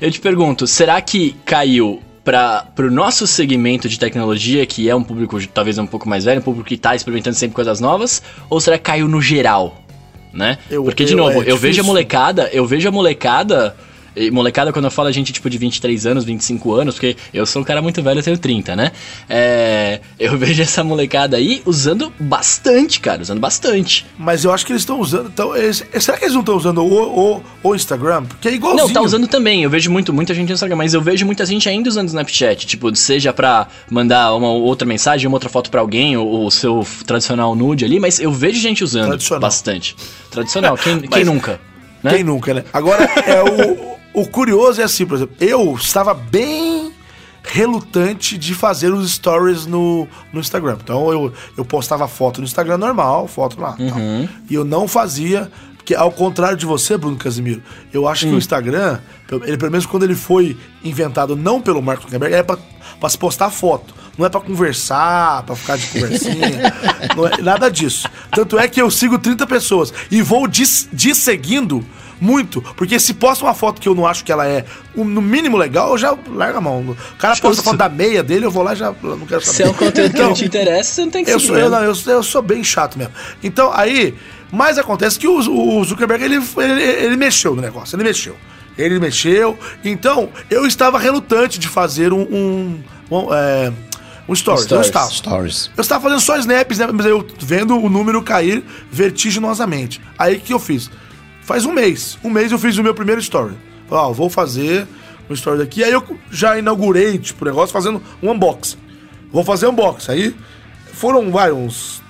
eu te pergunto, será que caiu para pro nosso segmento de tecnologia, que é um público talvez um pouco mais velho, um público que tá experimentando sempre coisas novas, ou será que caiu no geral? Né? Eu- Porque, de eu- novo, é eu vejo a molecada, eu vejo a molecada. E molecada, quando eu falo a gente, tipo, de 23 anos, 25 anos, porque eu sou um cara muito velho, eu tenho 30, né? É, eu [LAUGHS] vejo essa molecada aí usando bastante, cara, usando bastante. Mas eu acho que eles estão usando. Então, eles- será que eles não estão usando o, o, o Instagram? Porque é igualzinho. Não, tá usando também. Eu vejo muito, muita gente no Instagram, mas eu vejo muita gente ainda usando o Snapchat. Tipo, seja pra mandar uma outra mensagem, uma outra foto pra alguém, ou o seu tradicional nude ali, mas eu vejo gente usando Tradicional. bastante. Tradicional, quem, [LAUGHS] quem nunca? Né? Quem nunca, né? Agora, é o, o curioso é assim, por exemplo, eu estava bem relutante de fazer os stories no, no Instagram. Então eu, eu postava foto no Instagram normal, foto lá. tal. E eu não fazia, porque ao contrário de você, Bruno Casimiro, eu acho que o Instagram, ele pelo menos quando ele foi inventado não pelo Mark Zuckerberg, é pra, pra se postar foto. Não é pra conversar, pra ficar de conversinha. [LAUGHS] não é nada disso. Tanto é que eu sigo 30 pessoas e vou dis- desseguindo muito. Porque se posta uma foto que eu não acho que ela é no mínimo legal, eu já largo a mão. O cara posta Justo. foto da meia dele, eu vou lá e já eu não quero saber. Se é um conteúdo que Então, não te interessa, você não tem que eu sou, eu, não, eu, eu sou bem chato mesmo. Então, aí, mas acontece que o, o Zuckerberg, ele, ele, ele mexeu no negócio, ele mexeu. Ele mexeu. Então, eu estava relutante de fazer um. um, um, é, um stories. Eu Stories. estava. Stories. Eu estava fazendo só snaps, né? Mas eu vendo o número cair vertiginosamente. Aí o que eu fiz? Faz um mês. Um mês eu fiz o meu primeiro story. Falei, ó, vou fazer um story daqui. Aí eu já inaugurei, tipo, o negócio fazendo um unboxing. Vou fazer unboxing. Aí foram, vai, uns,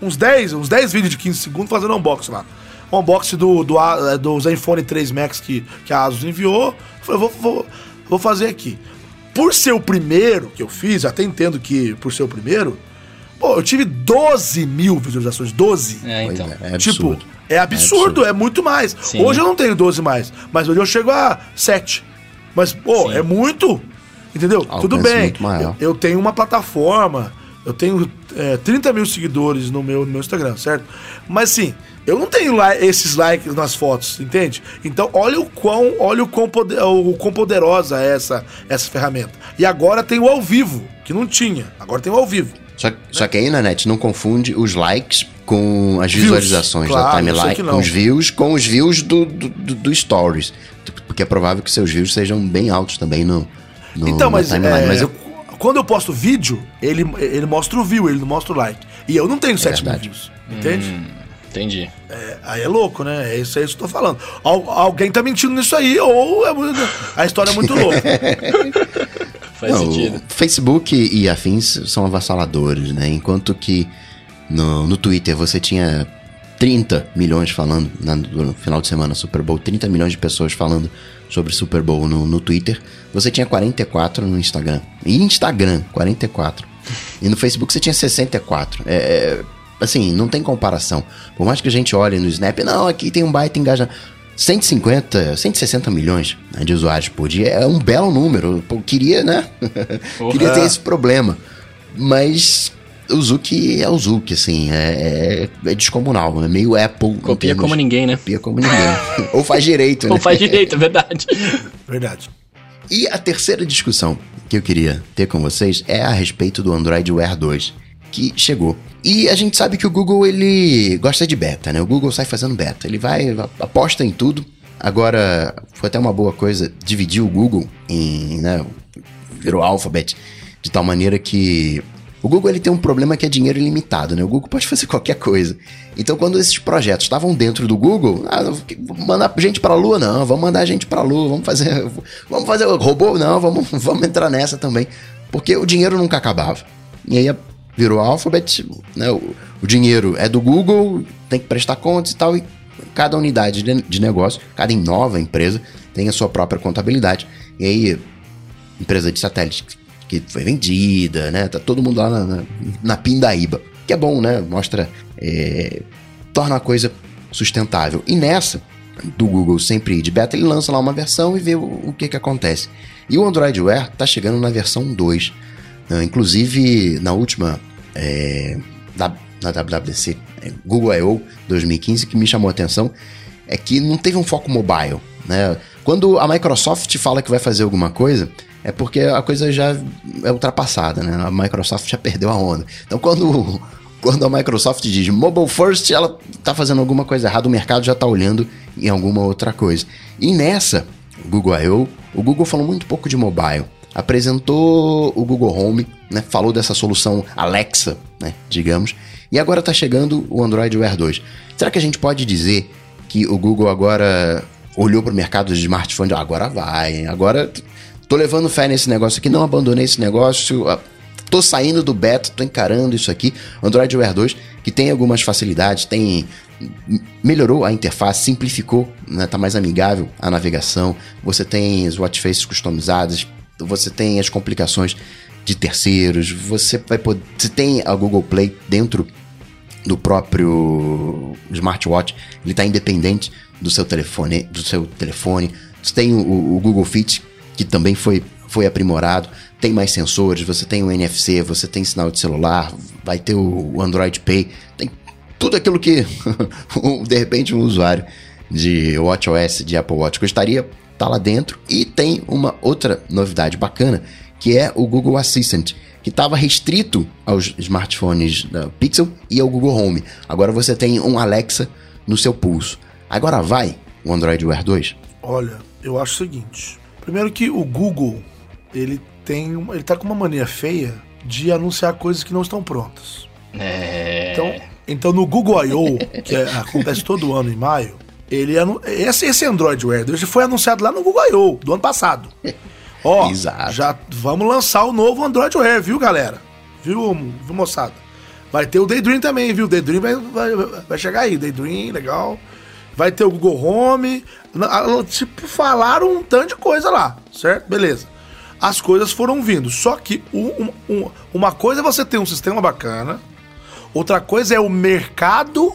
uns 10, uns 10 vídeos de 15 segundos fazendo unboxing lá. Um unboxing do, do, A- do Zenfone 3 Max que, que a Asus enviou. Falei, vou, vou, vou fazer aqui. Por ser o primeiro que eu fiz, até entendo que por ser o primeiro, pô, eu tive 12 mil visualizações. 12. É, então. é, é tipo, absurdo. é absurdo, é, muito mais. Sim. Hoje eu não tenho 12 mais, mas hoje eu chego a 7. Mas, pô, Sim. é muito. Entendeu? Alcance Tudo bem. muito maior. Eu, eu tenho uma plataforma, eu tenho é, 30 mil seguidores no meu, no meu Instagram, certo? Mas assim, eu não tenho lá esses likes nas fotos, entende? Então, olha o quão, olha o quão, poder, o quão poderosa é essa, essa ferramenta. E agora tem o ao vivo, que não tinha. Agora tem o ao vivo. Só, só que aí na net não confunde os likes com as visualizações Claro, da timeline, com os views, com os views do, do, do- do Stories. Porque é provável que seus views sejam bem altos também no, no Então, mas, timeline. é, mas eu, quando eu posto vídeo, ele, ele mostra o view, ele não mostra o like. E eu não tenho 7 mil verdade. views, entende? Entendi. É, aí é louco, né? É isso aí que eu tô falando. Al alguém tá mentindo nisso aí, ou é, a história é muito louca. [LAUGHS] Faz Não, sentido. Facebook e afins são avassaladores, né? Enquanto que no, no Twitter você tinha 30 milhões falando na, no final de semana Super Bowl, 30 milhões de pessoas falando sobre Super Bowl no, no Twitter, você tinha 44 no Instagram. E Instagram, 44. E no Facebook você tinha 64. É, é, assim, não tem comparação. Por mais que a gente olhe no Snap, não, aqui tem um baita engajamento. 150, 160 milhões né, de usuários por dia é um belo número. Eu queria, né? [LAUGHS] queria ter esse problema. Mas o Zuki é o Zuki, assim, é, é, é descomunal, é meio Apple. Copia termos, como ninguém, né? Copia como ninguém. [LAUGHS] Ou faz direito, né? Ou faz direito, é verdade. Verdade. E a terceira discussão que eu queria ter com vocês é a respeito do Android Wear 2, que chegou. E a gente sabe que o Google, ele gosta de beta, né? O Google sai fazendo beta, ele vai, aposta em tudo. Agora, foi até uma boa coisa dividir o Google em, né, virou Alphabet, de tal maneira que o Google ele tem um problema que é dinheiro ilimitado, né? O Google pode fazer [LAUGHS] qualquer coisa. Então, quando esses projetos estavam dentro do Google, ah, mandar gente para a Lua, não, vamos mandar gente para a Lua, vamos fazer, [LAUGHS] vamos fazer robô, não, vamos, [LAUGHS] vamos entrar nessa também, porque o dinheiro nunca acabava. E aí virou Alphabet, né? O, o dinheiro é do Google, tem que prestar contas e tal, e cada unidade de, de negócio, cada nova empresa tem a sua própria contabilidade. E aí, empresa de satélite que foi vendida, né? Tá todo mundo lá na, na, na pindaíba. Que é bom, né? Mostra. É, torna a coisa sustentável. E nessa, do Google sempre de beta, ele lança lá uma versão e vê o, o que que acontece. E o Android Wear tá chegando na versão 2. Inclusive, na última. É, da, na WWDC é, Google I.O. 2015, que me chamou a atenção é que não teve um foco mobile. Né? Quando a Microsoft fala que vai fazer alguma coisa, é porque a coisa já é ultrapassada, né? A Microsoft já perdeu a onda. Então, quando, [LAUGHS] quando a Microsoft diz mobile first, ela tá fazendo alguma coisa errada, o mercado já tá olhando em alguma outra coisa. E nessa, Google I.O., o Google falou muito pouco de mobile. Apresentou o Google Home, né? Falou dessa solução Alexa, né? Digamos. E agora tá chegando o Android Wear 2. Será que a gente pode dizer que o Google agora olhou para o mercado de smartphone, agora vai, agora tô levando fé nesse negócio aqui, não abandonei esse negócio, tô saindo do beta, tô encarando isso aqui. Android Wear 2, que tem algumas facilidades, tem melhorou a interface, simplificou, né, tá mais amigável a navegação. Você tem as watch faces customizadas, você tem as complicações de terceiros, você vai poder, você tem a Google Play dentro do próprio smartwatch, ele está independente do seu telefone, do seu telefone. Você tem o, o Google Fit que também foi, foi aprimorado. Tem mais sensores, você tem o NFC, você tem sinal de celular, vai ter o Android Pay, tem tudo aquilo que [LAUGHS] de repente um usuário de WatchOS, de Apple Watch gostaria, tá lá dentro. E tem uma outra novidade bacana, que é o Google Assistant, que estava restrito aos smartphones da Pixel e ao Google Home. Agora você tem um Alexa no seu pulso. Agora vai o Android Wear 2? Olha, eu acho o seguinte. Primeiro que o Google, ele tem, ele tá com uma mania feia de anunciar coisas que não estão prontas. É... Então, então no Google I.O., que é, acontece todo ano em maio, ele esse, esse Android Wear hoje foi anunciado lá no Google I.O. do ano passado. [LAUGHS] Ó, Exato. já vamos lançar o novo Android Wear, viu, galera? Viu, viu moçada? Vai ter o Daydream também, viu? O Daydream vai, vai, vai chegar aí. Daydream, legal vai ter o Google Home. Tipo, falaram um tanto de coisa lá, certo? Beleza. As coisas foram vindo. Só que um, um, uma coisa é você ter um sistema bacana, outra coisa é o mercado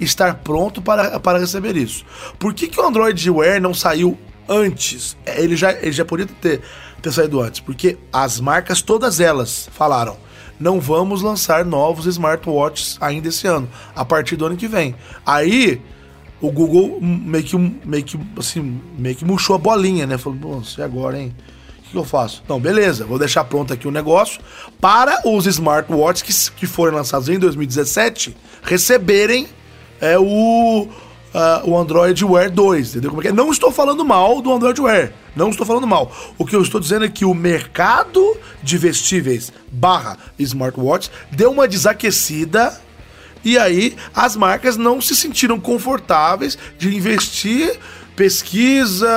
estar pronto para, para receber isso. Por que, que o Android Wear não saiu antes? É, ele já, ele já poderia ter, ter saído antes. Porque as marcas, todas elas, falaram não vamos lançar novos smartwatches ainda esse ano, a partir do ano que vem. Aí o Google meio que, meio que, assim, meio que murchou a bolinha, né? Falou, pô, e agora, hein? O que eu faço? Então, beleza, vou deixar pronto aqui o negócio para os smartwatches que, que foram lançados em 2017 receberem é, o, uh, o Android Wear 2, entendeu? Como é que é? Não estou falando mal do Android Wear, não estou falando mal. O que eu estou dizendo é que o mercado de vestíveis barra smartwatch deu uma desaquecida E aí as marcas não se sentiram confortáveis de investir pesquisa,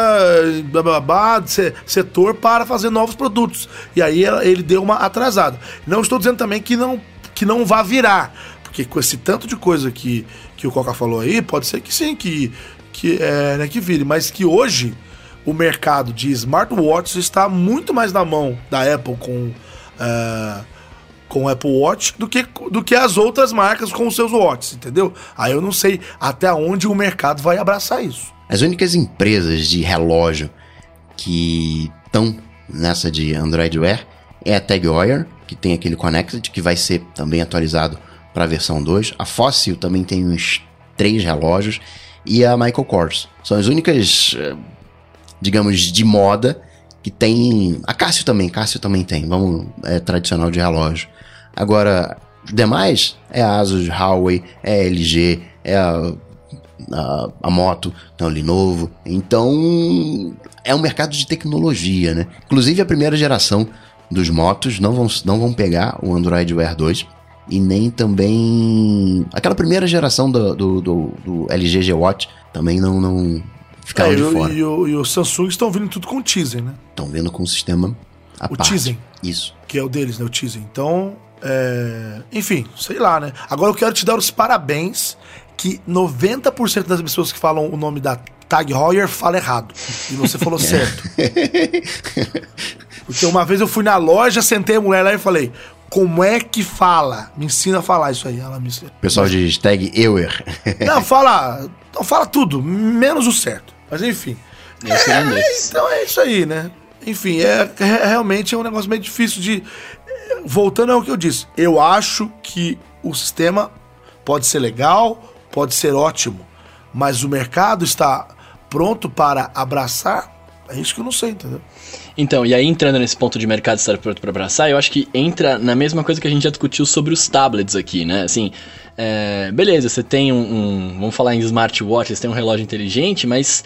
blá, blá, setor para fazer novos produtos. E aí ele deu uma atrasada. Não estou dizendo também que não, que não vá virar, porque com esse tanto de coisa que, que o Coca falou aí, pode ser que sim, que, que, é, né, que vire, mas que hoje o mercado de smartwatches está muito mais na mão da Apple com. Uh, com Apple Watch do que, do que as outras marcas com os seus watches, entendeu? Aí eu não sei até onde o mercado vai abraçar isso. As únicas empresas de relógio que estão nessa de Android Wear é a Tag Heuer, que tem aquele Connected, que vai ser também atualizado para a versão 2. A Fossil também tem uns três relógios. E a Michael Kors. São as únicas, eh, digamos, de moda que tem. A Cássio também, Cássio também tem. Vamos, é tradicional de relógio. Agora, demais é a Asus, Huawei, é a LG, é a a, a moto, então Lenovo. Então é um mercado de tecnologia, né? Inclusive a primeira geração dos motos não vão, não vão pegar o Android Wear 2 e nem também aquela primeira geração do, do, do, do LG G Watch também não, não ficaram é, de fora. E o, e o Samsung estão vindo tudo com o Tizen, né? Estão vindo com o sistema a o parte. Tizen. Isso. Que é o deles, né? O Tizen. Então, é... enfim, sei lá, né? Agora eu quero te dar os parabéns que 90% das pessoas que falam o nome da Tag Heuer fala errado. E você falou [LAUGHS] certo. Porque uma vez eu fui na loja, sentei a mulher lá e falei: como é que fala? Me ensina a falar isso aí. Ela me ensina. Pessoal de tag Euer. Não, [LAUGHS] fala. Não, fala tudo, menos o certo. Mas enfim. É, é, então é isso aí, né? Enfim, é, é, realmente é um negócio meio difícil de. Voltando ao que eu disse, eu acho que o sistema pode ser legal, pode ser ótimo, mas o mercado está pronto para abraçar? É isso que eu não sei, entendeu? Então, e aí entrando nesse ponto de mercado estar pronto para abraçar, eu acho que entra na mesma coisa que a gente já discutiu sobre os tablets aqui, né? Assim, é, beleza, você tem um, um, Vamos falar em smartwatch, você tem um relógio inteligente, mas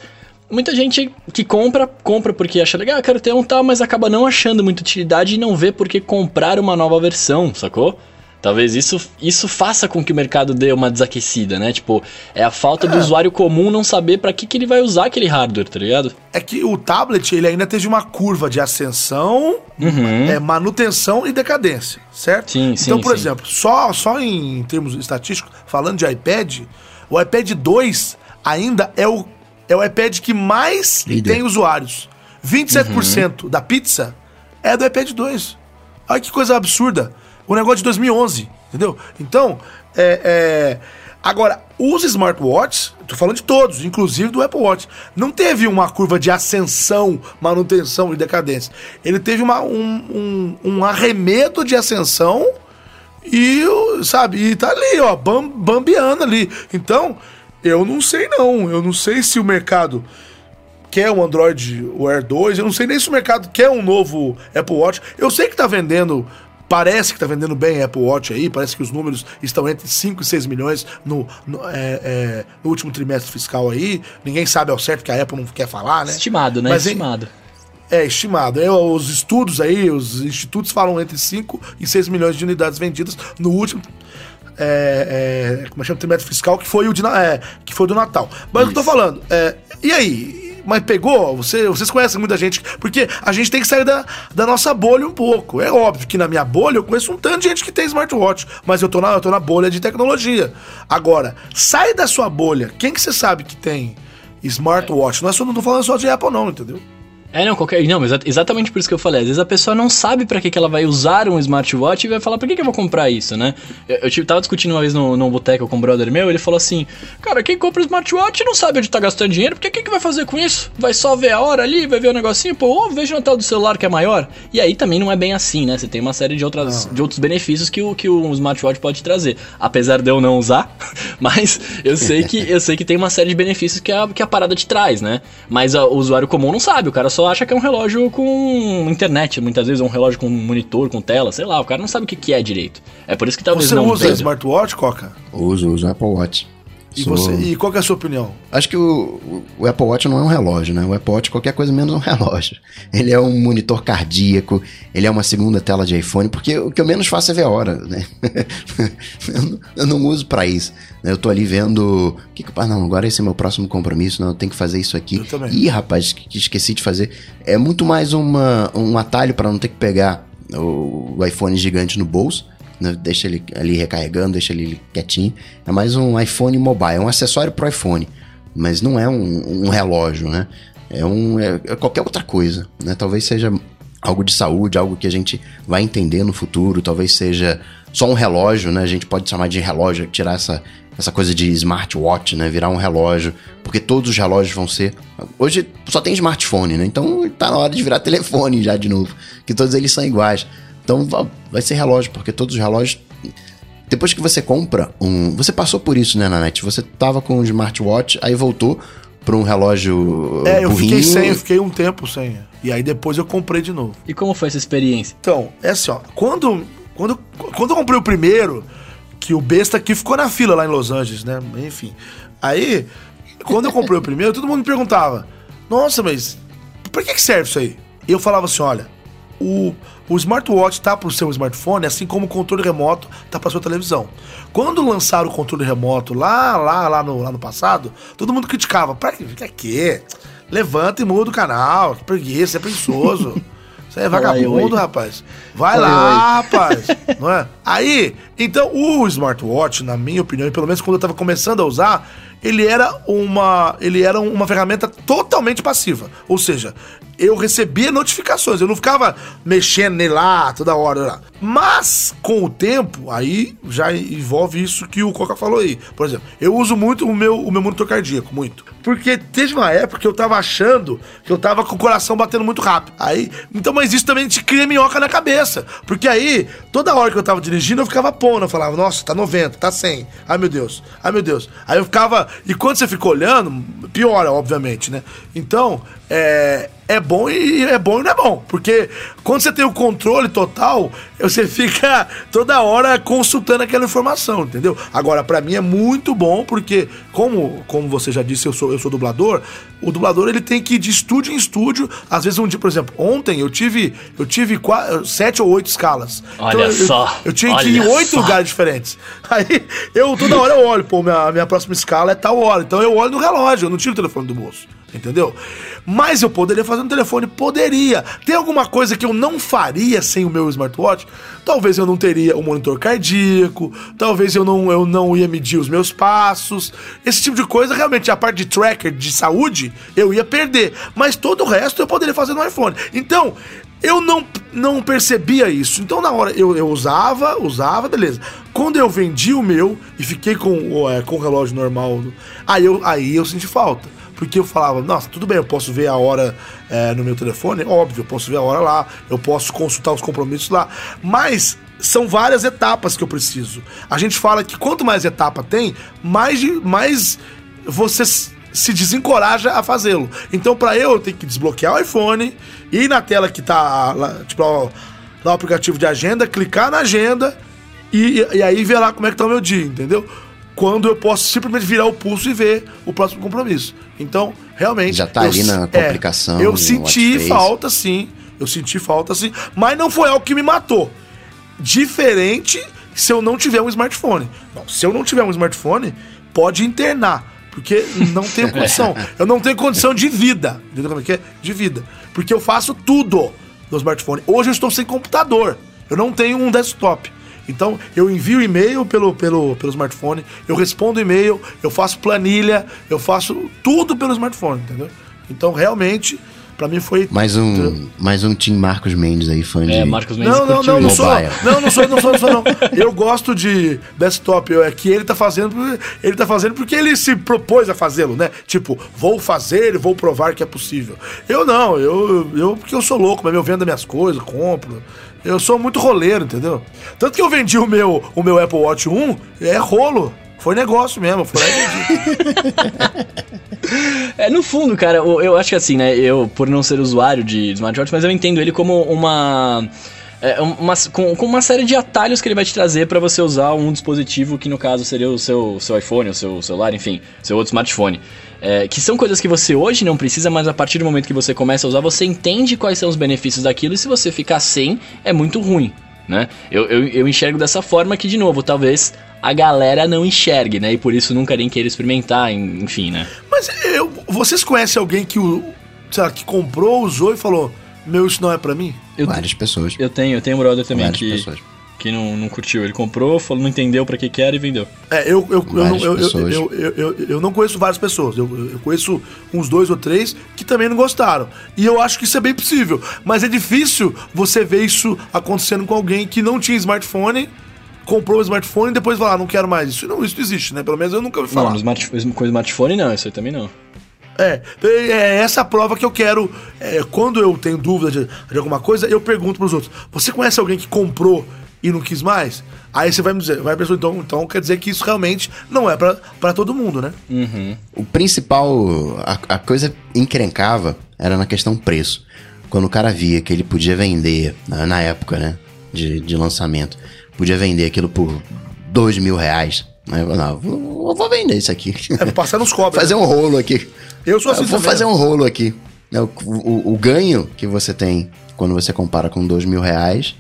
muita gente que compra, compra porque acha legal, ah, quero ter um tal, mas acaba não achando muita utilidade e não vê por que comprar uma nova versão, sacou? Talvez isso, isso faça com que o mercado dê uma desaquecida, né? Tipo, é a falta é. do usuário comum não saber para que, que ele vai usar aquele hardware, tá ligado? É que o tablet, ele ainda teve uma curva de ascensão, uhum. é, manutenção e decadência, certo? Sim, sim. Então, por sim. exemplo, só, só em termos estatísticos, falando de iPad, o iPad 2 ainda é o, é o iPad que mais Líder. tem usuários. 27% uhum. da pizza é do iPad 2. Olha que coisa absurda o negócio de 2011, entendeu? Então, é, é, agora, os smartwatches, tô falando de todos, inclusive do Apple Watch, não teve uma curva de ascensão, manutenção e decadência. Ele teve uma, um, um, um arremedo de ascensão e, sabe, e tá ali, ó, bam, bambeando ali. Então, eu não sei não, eu não sei se o mercado quer um Android Wear 2, eu não sei nem se o mercado quer um novo Apple Watch. Eu sei que tá vendendo Parece que está vendendo bem a Apple Watch aí, parece que os números estão entre 5 e 6 milhões no, no, é, é, no último trimestre fiscal aí. Ninguém sabe ao certo que a Apple não quer falar, né? Estimado, né? Mas, estimado. É, estimado. É, os estudos aí, os institutos falam entre 5 e 6 milhões de unidades vendidas no último. É, é, como chama trimestre fiscal, que foi o de, é, que foi do Natal. Mas Isso. eu tô falando, é, e aí? Mas pegou? Você, vocês conhecem muita gente. Porque a gente tem que sair da, da nossa bolha um pouco. É óbvio que na minha bolha eu conheço um tanto de gente que tem smartwatch, mas eu tô na, eu tô na bolha de tecnologia. Agora, sai da sua bolha. Quem que você sabe que tem smartwatch? Não, é só, não tô falando só de Apple, não, entendeu? É, não, qualquer. Não, exatamente por isso que eu falei. Às vezes a pessoa não sabe para que, que ela vai usar um smartwatch e vai falar, por que, que eu vou comprar isso, né? Eu, eu tava discutindo uma vez no, no boteco com um brother meu, ele falou assim: Cara, quem compra smartwatch não sabe onde tá gastando dinheiro, porque o que, que vai fazer com isso? Vai só ver a hora ali, vai ver o negocinho, pô, oh, veja no tela do celular que é maior. E aí também não é bem assim, né? Você tem uma série de, outras, de outros benefícios que o, que o smartwatch pode trazer. Apesar de eu não usar, [LAUGHS] mas eu sei que eu sei que tem uma série de benefícios que a, que a parada te traz, né? Mas a, o usuário comum não sabe, o cara só acha que é um relógio com internet, muitas vezes é um relógio com monitor, com tela, sei lá, o cara não sabe o que, que é direito. É por isso que talvez Você não usa smartwatch, Coca? Uso, uso Apple Watch. E, Sou. você, e qual é a sua opinião? Acho que o, o Apple Watch não é um relógio, né? O Apple Watch é qualquer coisa menos um [LAUGHS] relógio. Ele é um monitor cardíaco, ele é uma segunda tela de iPhone, porque o que eu menos faço é ver a hora, né? [LAUGHS] eu, não, eu não uso pra isso. né? Eu tô ali vendo. Que que, ah, não, agora esse é meu próximo compromisso, não, eu tenho que fazer isso aqui. Eu também. Ih, rapaz, que, que esqueci de fazer. É muito mais uma, um atalho pra não ter que pegar o, o iPhone gigante no bolso né? deixa ele ali recarregando, deixa ele quietinho. É mais um iPhone mobile, é um acessório pro iPhone, mas não é um, um relógio, né? É, um, é, é qualquer outra coisa, né? Talvez seja algo de saúde, algo que a gente vai entender no futuro, talvez seja só um relógio, né? A gente pode chamar de relógio, tirar essa, essa coisa de smartwatch, né? Virar um relógio, porque todos os relógios vão ser. Hoje só tem smartphone, né? Então tá na hora de virar telefone já de novo, que todos eles são iguais. Então va- vai ser relógio, porque todos os relógios. Depois que você compra um. Você passou por isso, né, Nanete? Você tava com um smartwatch, aí voltou para um relógio. É, eu burrinho. fiquei sem, eu fiquei um tempo sem. E aí depois eu comprei de novo. E como foi essa experiência? Então, é assim, ó. Quando, quando, quando eu comprei o primeiro, que o besta aqui ficou na fila lá em Los Angeles, né? Enfim. Aí, quando eu comprei o primeiro, [LAUGHS] todo mundo me perguntava: Nossa, mas pra que que serve isso aí? E eu falava assim: olha, o, o smartwatch tá pro seu smartphone, assim como o controle remoto tá pra sua televisão. Quando lançaram o controle remoto lá, lá, lá no, lá no passado, todo mundo criticava. Pra quê? Pra quê? Levanta e muda o canal. Que preguiça, é preguiçoso. [LAUGHS] Você é vagabundo, oi. rapaz. Vai lá, rapaz. [LAUGHS] Não é? Aí, então, o smartwatch, na minha opinião, e pelo menos quando eu tava começando a usar, ele era uma, ele era uma ferramenta totalmente passiva. Ou seja, eu recebia notificações, eu não ficava mexendo nele lá toda hora. lá. Mas, com o tempo, aí já envolve isso que o Coca falou aí. Por exemplo, eu uso muito o meu, o meu monitor cardíaco, muito. Porque teve uma época que eu tava achando que eu tava com o coração batendo muito rápido. Aí, então, mas isso também te cria minhoca na cabeça. Porque aí, toda hora que eu tava dirigindo, eu ficava pondo. Eu falava, nossa, tá 90, tá 100. Ai, meu Deus. Ai, meu Deus. Aí eu ficava. E quando você fica olhando, piora, obviamente, né? Então, é. É bom e é bom e não é bom. Porque quando você tem o controle total, você fica toda hora consultando aquela informação, entendeu? Agora, pra mim é muito bom, porque, como, como você já disse, eu sou, eu sou dublador, o dublador ele tem que ir de estúdio em estúdio. Às vezes, um dia, por exemplo, ontem eu tive, eu tive qua- sete ou oito escalas. Olha Então, eu- só, Eu, tinha que ir em oito só. lugares diferentes. Aí eu toda hora eu olho, pô, minha, minha próxima escala é tal hora. Então eu olho no relógio, eu não tiro o telefone do bolso. Entendeu? Mas eu poderia fazer no telefone? Poderia. Tem alguma coisa que eu não faria sem o meu smartwatch? Talvez eu não teria um monitor cardíaco, talvez eu não, eu não ia medir os meus passos. Esse tipo de coisa, realmente, a parte de tracker de saúde, eu ia perder. Mas todo o resto eu poderia fazer no iPhone. Então, eu não, não percebia isso. Então, na hora, eu, eu usava, usava, beleza. Quando eu vendi o meu e fiquei com, o, é, com o relógio normal, aí eu, aí eu senti falta. Porque eu falava, nossa, tudo bem, eu posso ver a hora é, no meu telefone, óbvio, eu posso ver a hora lá, eu posso consultar os compromissos lá. Mas são várias etapas que eu preciso. A gente fala que quanto mais etapa tem, mais, mais você se desencoraja a fazê-lo. Então, pra eu, eu tenho que desbloquear o iPhone, ir na tela que tá lá, tipo, lá o aplicativo de agenda, clicar na agenda e, e aí ver lá como é que tá o meu dia, entendeu? Quando eu posso simplesmente virar o pulso e ver o próximo compromisso. Então, realmente. Já tá eu ali na s- tua é, Eu senti falta, sim. Eu senti falta, sim. Mas não foi algo que me matou. Diferente se eu não tiver um smartphone. Não, se eu não tiver um smartphone, pode internar. Porque não tenho [LAUGHS] condição. Eu não tenho condição de vida. Entendeu como é que é? De vida. Porque eu faço tudo no smartphone. Hoje eu estou sem computador. Eu não tenho um desktop. Então, eu envio e-mail pelo, pelo, pelo smartphone, eu respondo e-mail, eu faço planilha, eu faço tudo pelo smartphone, entendeu? Então, realmente, pra mim foi Mais um, mais um Tim Marcos Mendes aí, fã de. É, Marcos Mendes não, não, não, não sou. Não, não sou, não sou, não sou, não. Eu gosto de desktop. Eu, é que ele tá fazendo. porque- Ele tá fazendo porque ele se propôs a fazê-lo, né? Tipo, vou fazer e vou provar que é possível. Eu não, eu, eu porque eu sou louco, mas eu vendo minhas coisas, compro. Eu sou muito roleiro, entendeu? Tanto que eu vendi o meu, o meu Apple Watch 1, é rolo. Foi negócio mesmo, foi lá. [LAUGHS] É, no fundo, cara, eu, eu acho que assim, né? Eu, por não ser usuário de smartwatch, mas eu entendo ele como uma. é, uma, com, com, uma série de atalhos que ele vai te trazer para você usar um dispositivo que no caso seria o seu, seu iPhone, o seu celular, enfim, seu outro smartphone. É, que são coisas que você hoje não precisa, mas a partir do momento que você começa a usar, você entende quais são os benefícios daquilo e se você ficar sem, é muito ruim. Né? Eu, eu, eu enxergo dessa forma que, de novo, talvez a galera não enxergue, né? E por isso nunca nem queira experimentar, enfim, né? Mas eu, vocês conhecem alguém que, lá, que comprou, usou e falou: Meu, isso não é para mim? Eu, Várias pessoas. Eu tenho, eu tenho um brother também Várias que. Pessoas que não, não curtiu. Ele comprou, falou, não entendeu para que que era e vendeu. É, eu, eu, eu, não, eu, eu, eu, eu, eu, não conheço várias pessoas. Eu, eu conheço uns dois ou três que também não gostaram. E eu acho que isso é bem possível. Mas é difícil você ver isso acontecendo com alguém que não tinha smartphone comprou o smartphone e depois falar, ah, não quero mais. Isso não, isso não existe, né? Pelo menos eu nunca ouvi falar. Não, smart, com smartphone não, isso aí também não. É, é essa prova que eu quero. É, quando eu tenho dúvida de, de, alguma coisa, eu pergunto pros outros: Você conhece alguém que comprou e não quis mais? Aí você vai me dizer, vai pessoa, então, então quer dizer que isso realmente não é para todo mundo, né? Uhum. O principal, a, a coisa encrencava era na questão preço. Quando o cara via que ele podia vender, na, na época, né, de, de lançamento, podia vender aquilo por dois mil reais. Aí eu, não, vou, vou vender isso aqui. É, passar nos cobras. [LAUGHS] fazer né? um rolo aqui. Eu sou assim eu Vou fazer um rolo aqui. O, o, o, ganho que você tem quando você compara com dois mil reais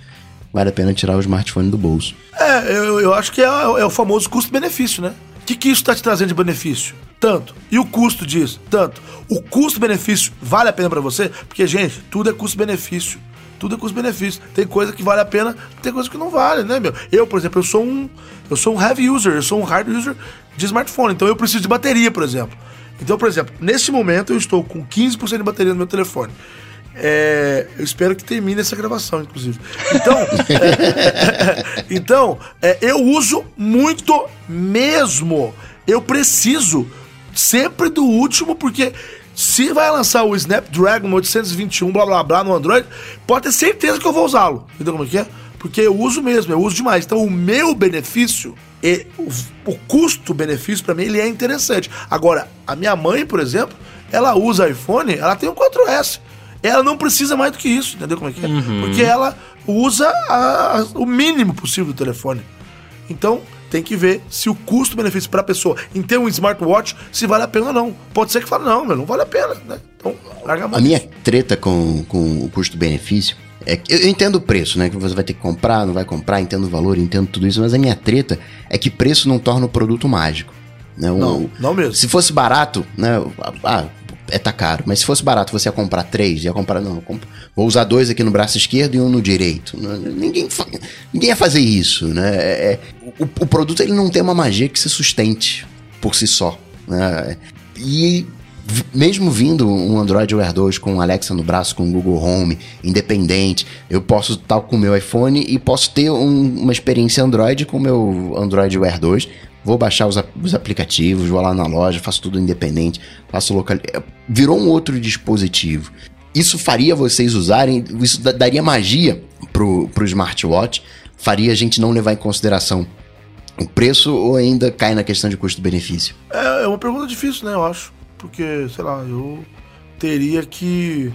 vale a pena tirar o smartphone do bolso. É, eu, eu acho que é, é o famoso custo-benefício, né? O que, que isso está te trazendo de benefício? Tanto. E o custo disso? Tanto. O custo-benefício vale a pena para você? Porque, gente, tudo é custo-benefício. Tudo é custo-benefício. Tem coisa que vale a pena, tem coisa que não vale, né, meu? Eu, por exemplo, eu sou um. Eu sou um heavy user, eu sou um hard user de smartphone. Então eu preciso de bateria, por exemplo. Então, por exemplo, neste momento eu estou com 15% de bateria no meu telefone. É, eu espero que termine essa gravação, inclusive. Então, é, [LAUGHS] então é, eu uso muito mesmo. Eu preciso sempre do último, porque se vai lançar o Snapdragon 821, blá blá blá, no Android, pode ter certeza que eu vou usá-lo. Entendeu como é que é? Porque eu uso mesmo, eu uso demais. Então, o meu benefício, e o, o custo-benefício, para mim, ele é interessante. Agora, a minha mãe, por exemplo, ela usa iPhone, ela tem um 4S. Ela não precisa mais do que isso, entendeu como é que é? Uhum. Porque ela usa a, a, o mínimo possível do telefone. Então, tem que ver se o custo-benefício para a pessoa em ter um smartwatch, se vale a pena ou não. Pode ser que fale, não, meu, não vale a pena, né? Então, larga a mão. A minha treta com, com o custo-benefício é que eu entendo o preço, né? Que você vai ter que comprar, não vai comprar, entendo o valor, entendo tudo isso, mas a minha treta é que preço não torna o produto mágico. Né? não, não mesmo. Se fosse barato, né? Ah, é tá caro. Mas se fosse barato, você ia comprar três, ia comprar. Não, vou usar dois aqui no braço esquerdo e um no direito. Ninguém, ninguém ia fazer isso, né? É, é, o, o, produto ele não tem uma magia que se sustente por si só. Né? E mesmo vindo um Android Wear 2 com Alexa no braço, com Google Home, independente, eu posso estar com o meu iPhone e posso ter um, uma experiência Android com o meu Android Wear 2, vou baixar os, os, aplicativos, vou lá na loja, faço tudo independente, faço local. É, virou um outro dispositivo. Isso faria vocês usarem, isso daria magia pro, pro smartwatch, faria a gente não levar em consideração o preço ou ainda cai na questão de custo-benefício? É, é uma pergunta difícil, né, eu acho. Porque, sei lá, eu teria que.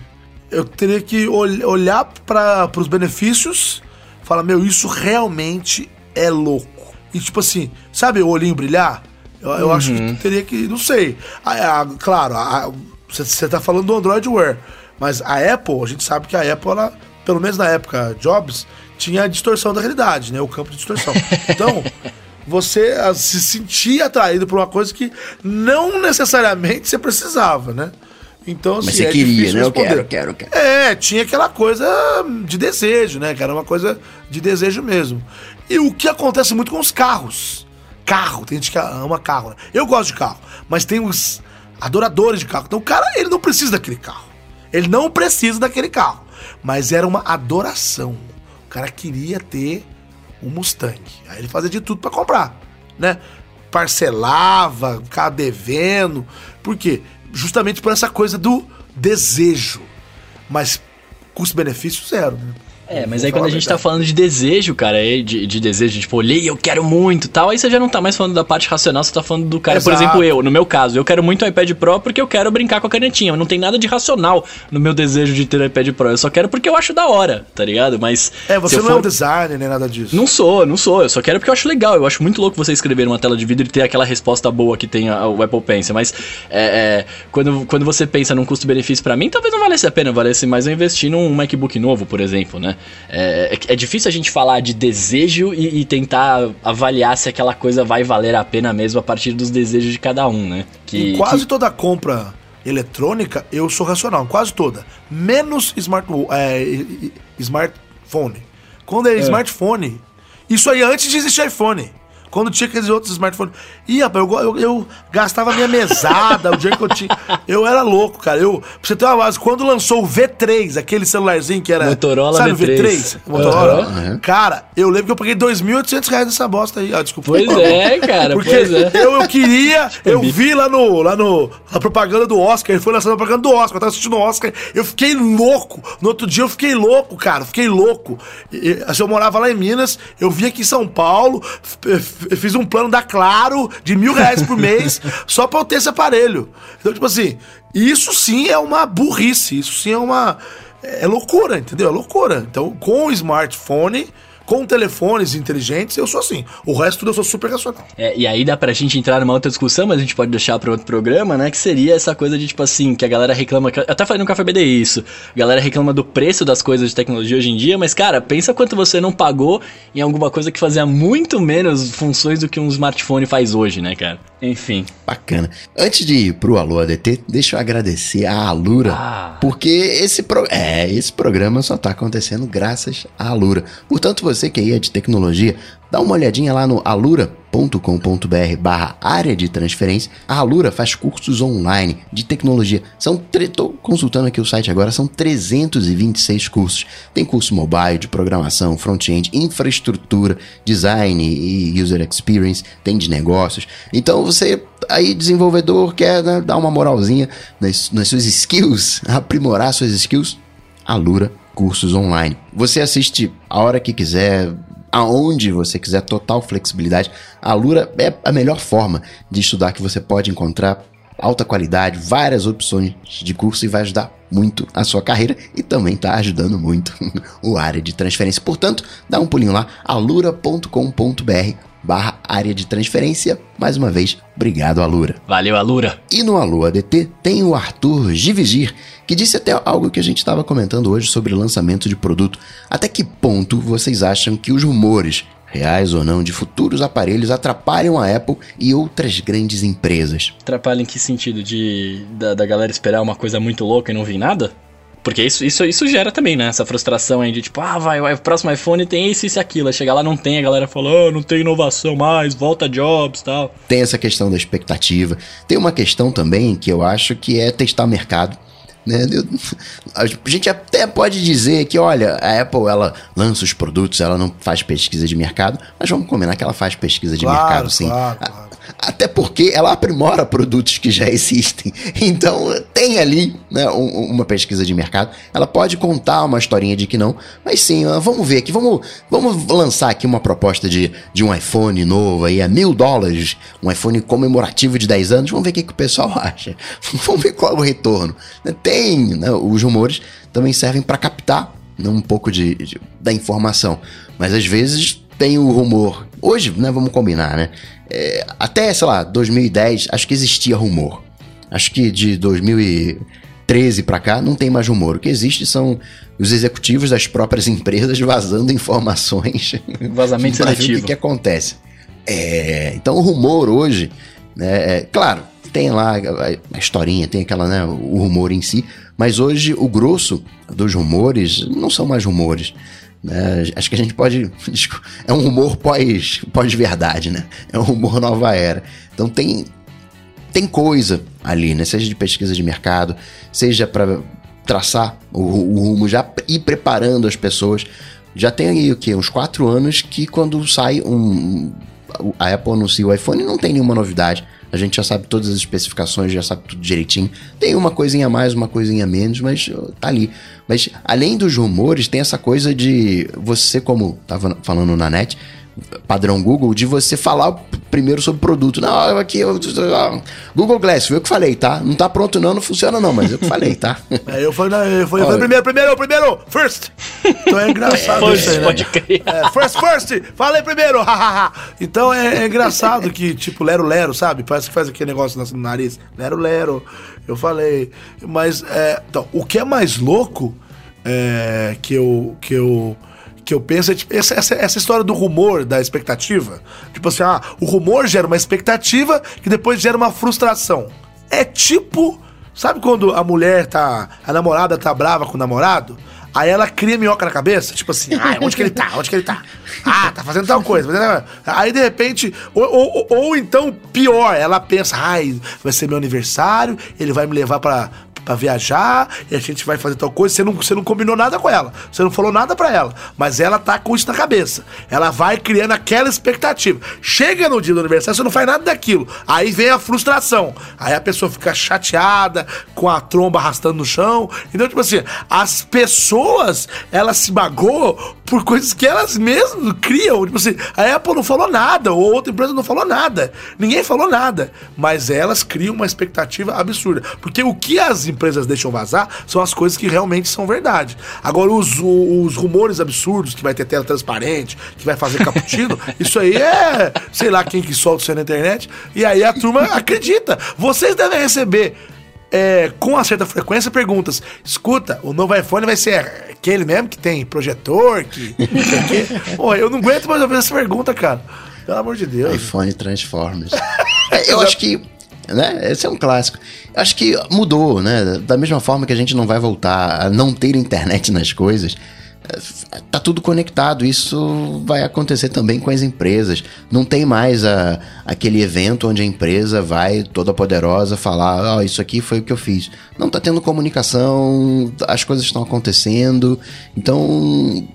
Eu teria que ol olhar para os benefícios, falar, meu, isso realmente é louco. E tipo assim, sabe o olhinho brilhar? Eu, eu uhum. acho que uhum. teria que. Não sei. A, a, claro, você tá falando do Android Wear. Mas a Apple, a gente sabe que a Apple, ela, pelo menos na época Jobs, tinha a distorção da realidade, né? O campo de distorção. [LAUGHS] Então, você se sentia atraído por uma coisa que não necessariamente você precisava, né? Então, assim, Mas você é queria, né? Eu quero, quero, quero. É, tinha aquela coisa de desejo, né? Que era uma coisa de desejo mesmo. E o que acontece muito com os carros. Carro, tem gente que ama carro, né? Eu gosto de carro, mas tem os adoradores de carro. Então o cara, ele não precisa daquele carro. Ele não precisa daquele carro. Mas era uma adoração. O cara queria ter um Mustang. Aí ele fazia de tudo para comprar, né? Parcelava, ficava devendo. Por quê? Justamente por essa coisa do desejo. Mas custo-benefício zero, né? É, mas aí quando a gente tá falando de desejo, cara, de, de desejo, tipo, olhei, eu quero muito tal, aí você já não tá mais falando da parte racional, você tá falando do cara. Exato. Por exemplo, eu, no meu caso, eu quero muito o iPad Pro porque eu quero brincar com a canetinha. Não tem nada de racional no meu desejo de ter o iPad Pro. Eu só quero porque eu acho da hora, tá ligado? Mas. É, você não for... é um designer nem nada disso. Não sou, não sou. Eu só quero porque eu acho legal. Eu acho muito louco você escrever uma tela de vidro e ter aquela resposta boa que tem a, o Apple Pencil. Mas é, é, quando, quando você pensa num custo-benefício para mim, talvez não valesse a pena, valesse mais eu investir num MacBook novo, por exemplo, né? É, é, é difícil a gente falar de desejo e, e, tentar avaliar se aquela coisa vai valer a pena mesmo a partir dos desejos de cada um, né? Que, quase que... toda compra eletrônica eu sou racional, quase toda. Menos smart, é, smartphone. Quando é, é smartphone, isso aí antes de existir iPhone. Quando tinha aqueles outros smartphones. Ih, rapaz, eu, eu, eu gastava minha mesada o dia que eu tinha. Eu era louco, cara. Eu, pra você ter uma base, quando lançou o V3, aquele celularzinho que era. Motorola sabe, V3. V3? Motorola. Uhum. Cara, eu lembro que eu paguei 2.800 reais nessa bosta aí. Ah, desculpa. Pois é, cara. Porque é. Eu, eu queria, eu vi lá no, lá no. A propaganda do Oscar, ele foi lançando a propaganda do Oscar. Eu tava assistindo o Oscar. Eu fiquei louco. No outro dia eu fiquei louco, cara. Fiquei louco. E, assim, eu morava lá em Minas, eu vim aqui em São Paulo, eu fiz um plano da Claro de mil reais por mês [LAUGHS] só pra eu ter esse aparelho. Então, tipo assim, isso sim é uma burrice, isso sim é uma. É loucura, entendeu? É loucura. Então, com o smartphone com telefones inteligentes, eu sou assim. O resto eu sou super racional. É, e aí dá pra gente entrar numa outra discussão, mas a gente pode deixar pra outro programa, né? Que seria essa coisa de, tipo assim, que a galera reclama. Até falei no Café BD isso. A galera reclama do preço das coisas de tecnologia hoje em dia, mas, cara, pensa quanto você não pagou em alguma coisa que fazia muito menos funções do que um smartphone faz hoje, né, cara? Enfim. Bacana. Antes de ir pro Alô ADT, deixa eu agradecer a Alura, ah. porque esse, pro... é, esse programa só tá acontecendo graças à Alura. Portanto, você que aí é de tecnologia, dá uma olhadinha lá no alura.com.br barra área de transferência. A Alura faz cursos online de tecnologia. São. Tô consultando aqui o site agora, são 326 cursos. Tem curso mobile, de programação, front-end, infraestrutura, design e user experience, tem de negócios. Então você aí desenvolvedor quer né, dar uma moralzinha nas, nas suas skills, [LAUGHS] aprimorar suas skills, Alura cursos online. Você assiste a hora que quiser, aonde você quiser, total flexibilidade. A Lura é a melhor forma de estudar que você pode encontrar alta qualidade, várias opções de curso e vai ajudar muito a sua carreira e também está ajudando muito [LAUGHS] o área de transferência. Portanto, dá um pulinho lá, alura.com.br barra área de transferência. Mais uma vez, obrigado, Alura. Valeu, Alura. E no Alô ADT tem o Arthur Givigir, que disse até algo que a gente estava comentando hoje sobre lançamento de produto. Até que ponto vocês acham que os rumores, reais ou não, de futuros aparelhos atrapalham a Apple e outras grandes empresas? Atrapalham em que sentido? De da, da galera esperar uma coisa muito louca e não vir nada? Porque isso, isso, isso gera também, né? Essa frustração aí de tipo, ah, vai, o próximo iPhone tem isso, isso e aquilo. Chegar lá não tem, a galera fala, oh, não tem inovação mais, volta Jobs tal. Tem essa questão da expectativa. Tem uma questão também que eu acho que é testar mercado. Né? A gente até pode dizer que, olha, a Apple ela lança os produtos, ela não faz pesquisa de mercado, mas vamos combinar que ela faz pesquisa de claro, mercado, sim. Claro, claro. Até porque ela aprimora produtos que já existem. Então, tem ali né, um, uma pesquisa de mercado. Ela pode contar uma historinha de que não, mas sim, vamos ver aqui, vamos, vamos lançar aqui uma proposta de, de um iPhone novo aí a mil dólares, um iPhone comemorativo de 10 anos. Vamos ver o que, que o pessoal [LAUGHS] acha. vamos ver qual é o retorno. Tem, né, os rumores também servem para captar né, um pouco de, de, da informação, mas às vezes tem o rumor. Hoje, né, vamos combinar, né? É, até, sei lá, 2010, acho que existia rumor. Acho que de 2013 para cá não tem mais rumor. O que existe são os executivos das próprias empresas vazando informações. [LAUGHS] Vazamento seletivo. O que, que acontece? É, então o rumor hoje, né, é, claro, tem lá a, a historinha, tem aquela, né, o rumor em si, mas hoje o grosso dos rumores não são mais rumores. Né? Acho que a gente pode. [LAUGHS] É um rumor pós, pós-verdade, né? É um rumor nova era. Então tem, tem coisa ali, né? Seja de pesquisa de mercado, seja para traçar o, o, rumo, já ir preparando as pessoas. Já tem aí o quê? Uns quatro anos que quando sai um, a Apple anuncia o iPhone não tem nenhuma novidade. A gente já sabe todas as especificações, já sabe tudo direitinho. Tem uma coisinha a mais, uma coisinha a menos, mas tá ali. Mas além dos rumores, tem essa coisa de você, como tava falando na net, padrão Google de você falar primeiro sobre o produto. Não, aqui eu, Google Glass, foi eu que falei, tá? Não tá pronto não, não funciona não, mas eu que falei, tá? [LAUGHS] É, eu falei, eu falei, eu falei primeiro, primeiro, primeiro, first. Então é engraçado First, isso aí, né? pode crer. É, first, first, falei primeiro, hahaha. então é, é engraçado que, tipo, lero, lero, sabe? Parece que faz aquele negócio no nariz, lero, lero, eu falei. Mas, é, então, o que é mais louco é, que eu... Que eu que eu penso é tipo, essa, essa, essa história do rumor, da expectativa. Tipo assim, ah, o rumor gera uma expectativa que depois gera uma frustração. É tipo, sabe quando a mulher tá, a namorada tá brava com o namorado? Aí ela cria minhoca na cabeça, tipo assim, ah, onde que ele tá? Onde que ele tá? Ah, tá fazendo tal coisa. Aí de repente, ou, ou, ou então pior, ela pensa, ai, vai ser meu aniversário, ele vai me levar pra, pra viajar, e a gente vai fazer tal coisa. Você não, você não combinou nada com ela, você não falou nada pra ela, mas ela tá com isso na cabeça. Ela vai criando aquela expectativa. Chega no dia do aniversário, você não faz nada daquilo. Aí vem a frustração. Aí a pessoa fica chateada, com a tromba arrastando no chão. Então, tipo assim, as pessoas, elas se magoam por coisas que elas mesmas criam. Tipo assim, a Apple não falou nada, ou outra empresa não falou nada. Ninguém falou nada. Mas elas criam uma expectativa absurda. Porque o que as empresas deixam vazar são as coisas que realmente são verdade. Agora, os, os rumores absurdos, que vai ter tela transparente, que vai fazer cappuccino, [LAUGHS] isso aí é, sei lá quem que solta isso aí na internet. E aí a turma acredita. Vocês devem receber é, com uma certa frequência perguntas. Escuta, o novo iPhone vai ser aquele mesmo que tem projetor, que. quê?" [LAUGHS] Pô, eu não aguento mais ouvir essa pergunta, cara. Pelo amor de Deus. iPhone Transformers. [LAUGHS] É, eu acho que, né, esse é um clássico. Eu acho que mudou, né? Da mesma forma que a gente não vai voltar a não ter internet nas coisas, tá tudo conectado. Isso vai acontecer também com as empresas. Não tem mais a, aquele evento onde a empresa vai toda poderosa falar: Ó, isso aqui foi o que eu fiz. Não tá tendo comunicação, as coisas estão acontecendo. Então,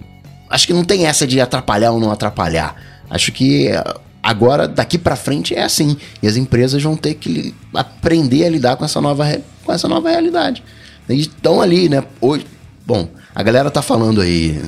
acho que não tem essa de atrapalhar ou não atrapalhar. Acho que eh, agora, daqui pra frente, é assim. E as empresas vão ter que aprender a lidar com essa nova, com essa nova realidade. E estão ali, né? Hoje, bom, a galera tá falando aí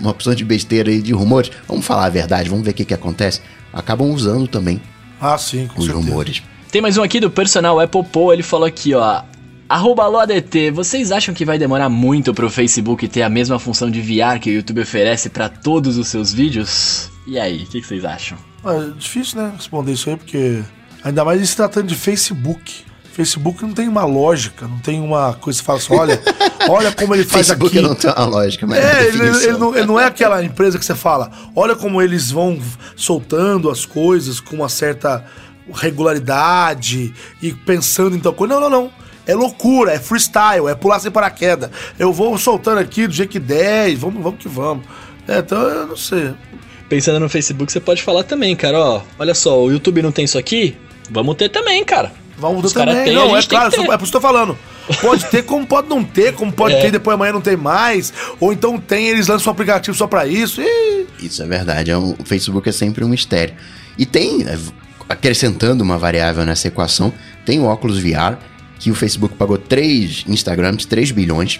uma opção de besteira aí, de rumores. Vamos falar a verdade, vamos ver o que, que acontece. Acabam usando também Ah, sim, com os certeza. rumores. Tem mais um aqui do personal Apple Paul, ele falou aqui, ó. Arroba AloADT, vocês acham que vai demorar muito pro Facebook ter a mesma função de VR que o YouTube oferece pra todos os seus vídeos? E aí, o que, que vocês acham? É difícil, né, responder isso aí, porque. Ainda mais se tratando de Facebook. Facebook não tem uma lógica, não tem uma coisa que você fala assim, olha, olha como ele [LAUGHS] faz Facebook aqui. não tem uma lógica, mas É, ele, definição. ele não, ele não é aquela empresa que você fala, olha como eles vão soltando as coisas com uma certa regularidade e pensando em tal coisa. Não, não, não. É loucura, é freestyle, é pular sem paraquedas. Eu vou soltando aqui do jeito que der e vamos, vamos que vamos. É, então eu não sei. Pensando no Facebook, você pode falar também, cara, ó. Olha só, o YouTube não tem isso aqui? Vamos ter também, cara. Os mudar também. tem, não, é claro, é por isso que eu tô falando. Pode ter, como pode não ter, como pode É. ter, depois amanhã não tem mais. Ou então tem, eles lançam um aplicativo só pra isso. Ih, Isso é verdade. É um- o Facebook é sempre um mistério. E tem, né, acrescentando uma variável nessa equação, tem o óculos VR, que o Facebook pagou 3 Instagrams, 3 bilhões.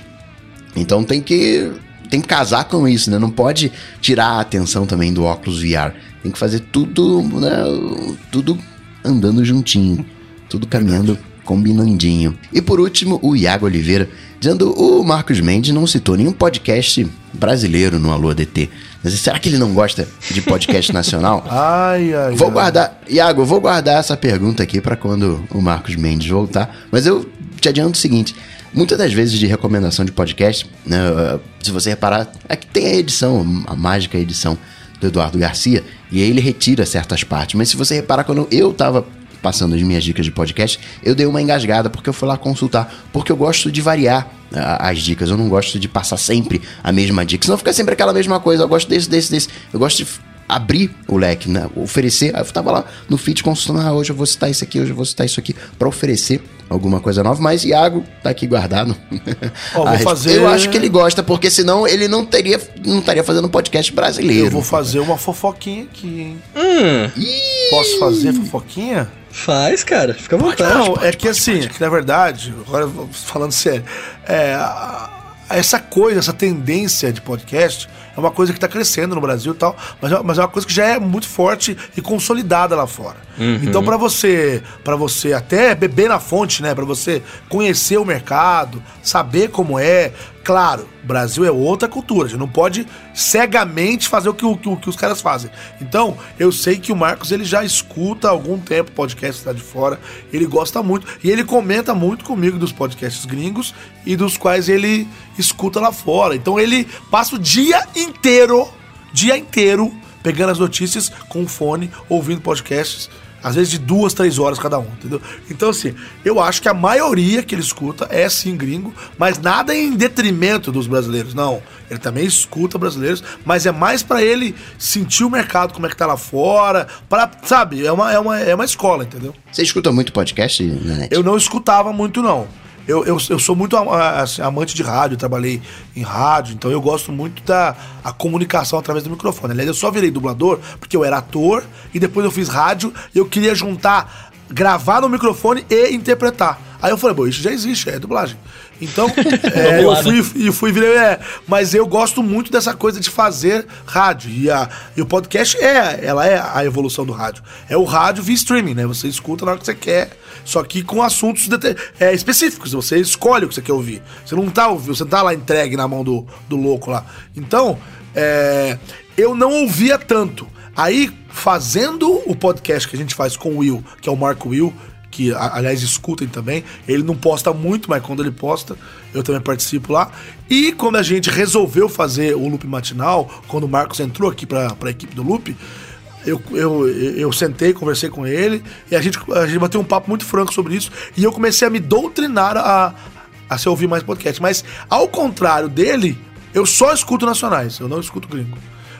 Então tem que tem que casar com isso, né? Não pode tirar a atenção também do óculos VR. Tem que fazer tudo, né, tudo andando juntinho, tudo caminhando combinandinho. E por último, o Iago Oliveira, dizendo o Marcos Mendes não citou nenhum podcast brasileiro no Alô DT. Mas será que ele não gosta de podcast [LAUGHS] nacional? Ai, ai. Vou ai. guardar, Iago, eu vou guardar essa pergunta aqui para quando o Marcos Mendes voltar. Mas eu te adianto o seguinte: muitas das vezes de recomendação de podcast, né, uh, se você reparar, é que tem a edição, a mágica edição do Eduardo Garcia, e aí ele retira certas partes. Mas se você reparar, quando eu tava passando as minhas dicas de podcast, eu dei uma engasgada porque eu fui lá consultar, porque eu gosto de variar a- as dicas, eu não gosto de passar sempre a mesma dica, senão fica sempre aquela mesma coisa, eu gosto desse, desse, desse, eu gosto de abrir o leque, né? Oferecer. Eu tava lá no feed consultando, ah, hoje eu vou citar isso aqui, hoje eu vou citar isso aqui, para oferecer alguma coisa nova, mas Iago tá aqui guardado. Ó, vou [LAUGHS] fazer- Eu acho que ele gosta, porque senão ele não teria, não estaria fazendo um podcast brasileiro. Eu vou fazer uma fofoquinha aqui, hein? Hum, Posso fazer fofoquinha? Faz, cara. Fica à vontade. Não, é que assim, é que na verdade, agora falando sério, é, essa coisa, essa tendência de podcast é uma coisa que está crescendo no Brasil e tal, mas, é- mas é uma coisa que já é muito forte e consolidada lá fora. Então, para você, para você até beber na fonte, né, para você conhecer o mercado, saber como é, claro, o Brasil é outra cultura, a gente não pode cegamente fazer o que, o, que- o que os caras fazem. Então, eu sei que o Marcos ele já escuta há algum tempo podcast lá de fora, ele gosta muito e ele comenta muito comigo dos podcasts gringos e dos quais ele escuta lá fora. Então, ele passa o dia inteiro, dia inteiro, pegando as notícias com o fone, ouvindo podcasts. Às vezes de duas, três horas cada um, entendeu? Então, assim, eu acho que a maioria que ele escuta é sim gringo, mas nada em detrimento dos brasileiros, não. Ele também escuta brasileiros, mas é mais pra ele sentir o mercado, como é que tá lá fora, para sabe, é uma, é, uma, é uma escola, entendeu? Você escuta muito podcast, Nanete? Eu não escutava muito, não. Eu, eu, eu sou muito assim, amante de rádio, trabalhei em rádio, então eu gosto muito da a comunicação através do microfone. Aliás, eu só virei dublador porque eu era ator e depois eu fiz rádio e eu queria juntar, gravar no microfone e interpretar. Aí eu falei, bom, isso já existe, é dublagem. Então, [LAUGHS] é, Vamos eu fui e fui virei. É, mas eu gosto muito dessa coisa de fazer rádio. E, a, e o podcast é, ela é a evolução do rádio. É o rádio via streaming, né? Você escuta na hora que você quer, só que com assuntos dete- é, específicos. Você escolhe o que você quer ouvir. Você não tá ouvindo, você não tá lá entregue na mão do, do louco lá. Então, é, eu não ouvia tanto. Aí, fazendo o podcast que a gente faz com o Will, que é o Marco Will, que aliás escutem também. Ele não posta muito, mas quando ele posta, eu também participo lá. E quando a gente resolveu fazer o loop matinal, quando o Marcos entrou aqui para a equipe do loop, eu, eu, eu sentei, conversei com ele e a gente, a gente bateu um papo muito franco sobre isso. E eu comecei a me doutrinar a, a se ouvir mais podcast. Mas ao contrário dele, eu só escuto nacionais, eu não escuto gringo.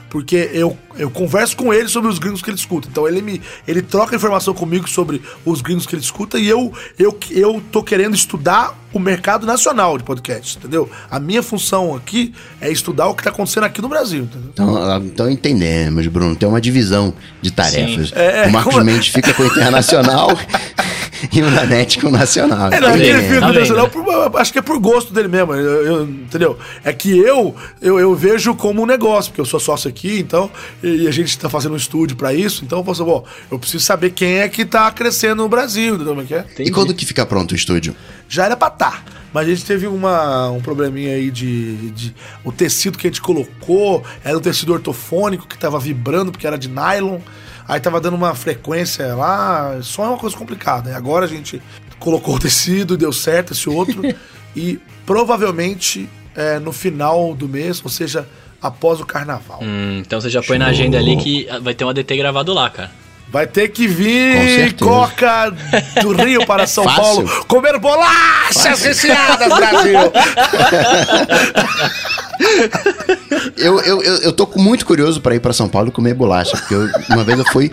Porque eu, eu converso com ele sobre os gringos que ele escuta. Então ele me ele troca informação comigo sobre os gringos que ele escuta e eu, eu, eu tô querendo estudar o mercado nacional de podcasts, entendeu? A minha função aqui é estudar o que tá acontecendo aqui no Brasil, entendeu? Então, ah, então entendemos, Bruno. Tem uma divisão de tarefas. É, é, o Marcos como- Mendes fica com o internacional [LAUGHS] e o Nanete com o nacional. É, não, é ele fica tá internacional vendo. por- acho que é por gosto dele mesmo, eu- eu- entendeu? É que eu, eu eu vejo como um negócio, porque eu sou sócio aqui, então, e a gente tá fazendo um estúdio pra isso, então eu falo assim, bom, eu preciso saber quem é que tá crescendo no Brasil, entendeu como é que é? E quando que fica pronto o estúdio? Já era pra tá. Mas a gente teve uma, um probleminha aí de, de. O tecido que a gente colocou era um tecido ortofônico que tava vibrando porque era de nylon. Aí tava dando uma frequência lá. Só é uma coisa complicada. E agora a gente colocou o tecido, deu certo esse outro. [LAUGHS] e provavelmente é, no final do mês, ou seja, após o carnaval. Hum, então você já põe na agenda ali que vai ter um ADT gravado lá, cara. Vai ter que vir. Coca do Rio para São Fácil. Paulo comer bolachas recheadas, Brasil! [LAUGHS] Eu, eu, eu, eu tô muito curioso pra ir pra São Paulo e comer bolacha. Porque eu- uma vez eu fui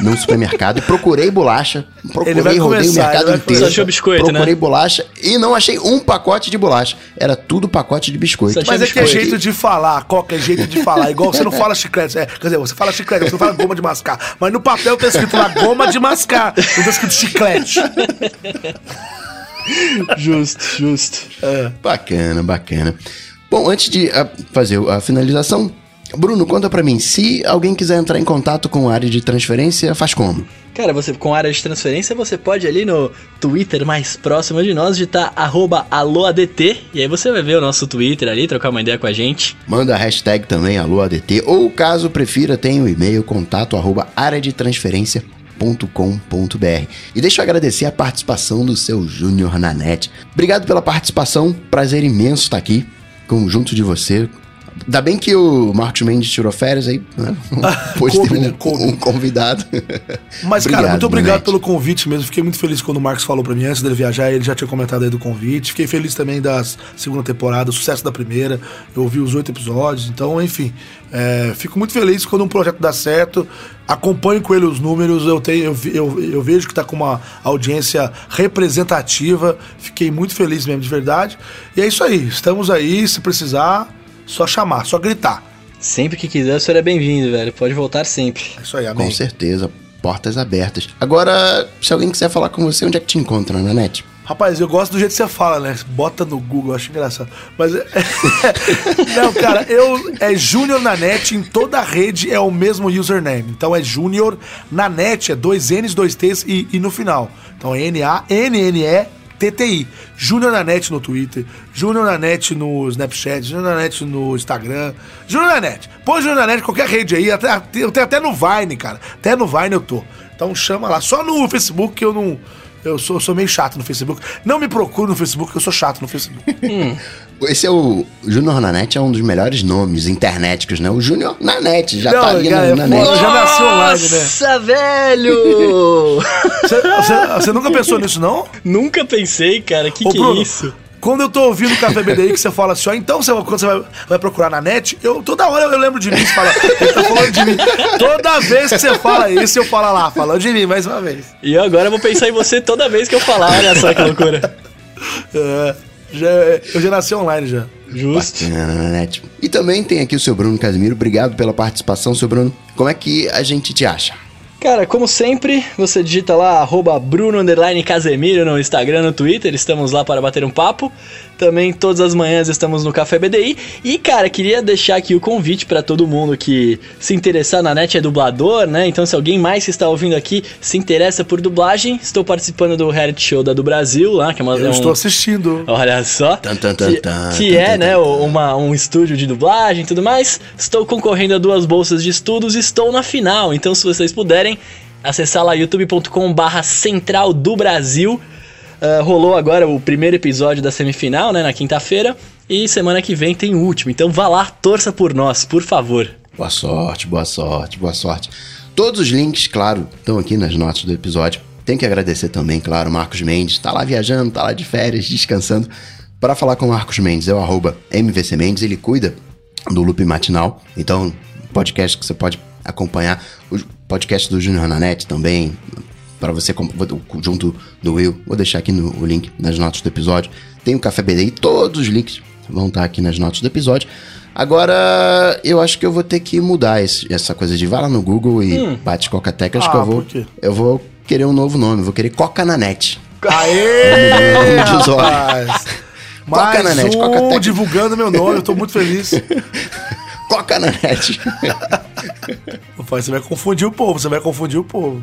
num supermercado e procurei bolacha. Procurei, rodei o mercado inteiro. Achou biscoito, procurei né? bolacha e não achei um pacote de bolacha. Era tudo pacote de biscoito. Mas é que é jeito de falar, Coca é jeito de falar. Igual você não fala chiclete. É, quer dizer, você fala chiclete, você não fala goma de mascar. Mas no papel tá escrito lá goma de mascar. Não tá escrito chiclete. Justo, justo. Bacana, bacana. Bom, antes de ah, fazer a finalização, Bruno, conta pra mim, se alguém quiser entrar em contato com a área de transferência, faz como? Cara, você com área de transferência, você pode ali no Twitter mais próximo de nós digitar alôadt, e aí você vai ver o nosso Twitter ali, trocar uma ideia com a gente. Manda a hashtag também AlôADT, ou caso prefira, tem o e-mail contato arroba areadetransferência.com.br. E deixa eu agradecer a participação do seu Júnior Nanete. Obrigado pela participação, prazer imenso estar aqui, com, junto de você, Ainda bem que o Marcos Mendes tirou férias aí, né? [LAUGHS] Ter Coube, né? um, Coube. um convidado. Mas, cara, muito obrigado Nanete. pelo convite mesmo. Fiquei muito feliz quando o Marcos falou pra mim antes dele viajar. Ele já tinha comentado aí do convite. Fiquei feliz também da segunda temporada, o sucesso da primeira. Eu ouvi os oito episódios. Então, enfim, é, fico muito feliz quando um projeto dá certo. Acompanho com ele os números. Eu, tenho, eu, eu, eu vejo que tá com uma audiência representativa. Fiquei muito feliz mesmo, de verdade. E é isso aí. Estamos aí. Se precisar, só chamar, só gritar. Sempre que quiser, o senhor é bem-vindo, velho. Pode voltar sempre. É isso aí, amém. Com certeza, portas abertas. Agora, se alguém quiser falar com você, onde é que te encontra, Nanete? Rapaz, eu gosto do jeito que você fala, né? Bota no Google, eu acho engraçado. Mas. é- [LAUGHS] Não, cara, eu. É Júnior na net, em toda a rede é o mesmo username. Então é Júnior na net, é dois N's, dois T's e, e no final. Então é N-A-N-N-E-T-T-I. Júnior na net no Twitter, Júnior na net no Snapchat, Júnior na net no Instagram. Júnior na net. Põe Júnior net, qualquer rede aí. Até, eu tenho até no Vine, cara. Até no Vine eu tô. Então chama lá. Só no Facebook que eu não. Eu sou, sou meio chato no Facebook. Não me procure no Facebook, eu sou chato no Facebook. Esse é o. Júnior Nanete é um dos melhores nomes internéticos, né? O Júnior Nanete já Não, tá ali cara, na, é net. já nasci online, né? Nossa, velho! [LAUGHS] Você, você- você nunca pensou nisso, não? Nunca pensei, cara. Que Ô, que Bruno, é isso? Quando eu tô ouvindo o Café BDI que você fala assim, ó, então você, quando você vai, vai procurar na net, eu toda hora eu lembro de mim, você fala, ele tá falando de mim. Toda vez que você fala isso, eu falo lá, falando de mim mais uma vez. E eu agora vou pensar em você toda vez que eu falar. Olha só que loucura. [LAUGHS] É, já, eu já nasci online já. Justo. Bacana, Nanete. E também tem aqui o seu Bruno Casimiro. Obrigado pela participação, seu Bruno. Como é que a gente te acha? Cara, como sempre, você digita lá arroba Bruno underline Casemiro no Instagram, no Twitter, estamos lá para bater um papo. Também todas as manhãs estamos no Café BDI. E, cara, queria deixar aqui o convite para todo mundo que se interessar na net é dublador, né? Então, se alguém mais que está ouvindo aqui se interessa por dublagem, estou participando do reality show da do Brasil lá, que é uma Eu é um- estou assistindo. Olha só. Tan, tan, tan, que tan, que tan, é, tan, né, tan. uma, um estúdio de dublagem e tudo mais. Estou concorrendo a duas bolsas de estudos e estou na final. Então, se vocês puderem, acessar lá youtube.com barra central do Brasil. Ah, rolou agora o primeiro episódio da semifinal, né, na quinta-feira. E semana que vem tem o último. Então vá lá, torça por nós, por favor. Boa sorte, boa sorte, boa sorte. Todos os links, claro, estão aqui nas notas do episódio. Tem que agradecer também, claro, Marcos Mendes. Tá lá viajando, tá lá de férias, descansando. Para falar com o Marcos Mendes, é o arroba MVC Mendes, ele cuida do Loop Matinal. Então, podcast que você pode acompanhar. Podcast do Júnior Nanete também, para você, vou- junto do Will. Vou deixar aqui no, o link nas notas do episódio. Tem o Café BDI, todos os links vão estar aqui nas notas do episódio. Agora, eu acho que eu vou ter que mudar esse- essa coisa de vai lá no Google e bate Coca-Teca. Acho Ah, que eu vou. por quê? Eu vou querer um novo nome, vou querer Coca na net. Aê, rapaz! Coca na net, um Coca Tech. divulgando meu nome, eu tô muito feliz. [LAUGHS] Coca na net. [LAUGHS] Rapaz, Você vai confundir o povo, você vai confundir o povo.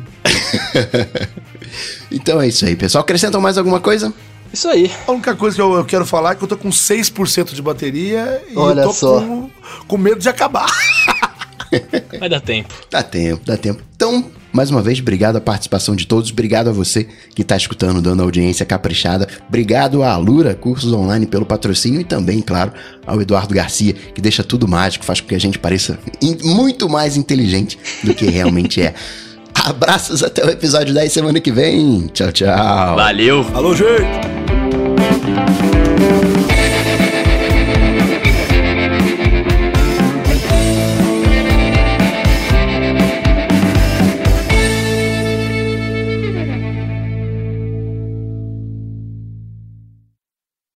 [LAUGHS] então é isso aí, pessoal. Acrescentam mais alguma coisa? Isso aí. A única coisa que eu, eu quero falar é que eu tô com 6% de bateria e Olha eu tô só. Com, com medo de acabar. [LAUGHS] Vai dar tempo. Dá tempo, dá tempo. Então, mais uma vez, obrigado a participação de todos. Obrigado a você que tá escutando, dando audiência caprichada. Obrigado à Alura Cursos Online pelo patrocínio e também, claro, ao Eduardo Garcia, que deixa tudo mágico, faz com que a gente pareça muito mais inteligente do que realmente é. [LAUGHS] Abraços até o episódio 10 semana que vem. Tchau, tchau. Valeu! Alô, gente!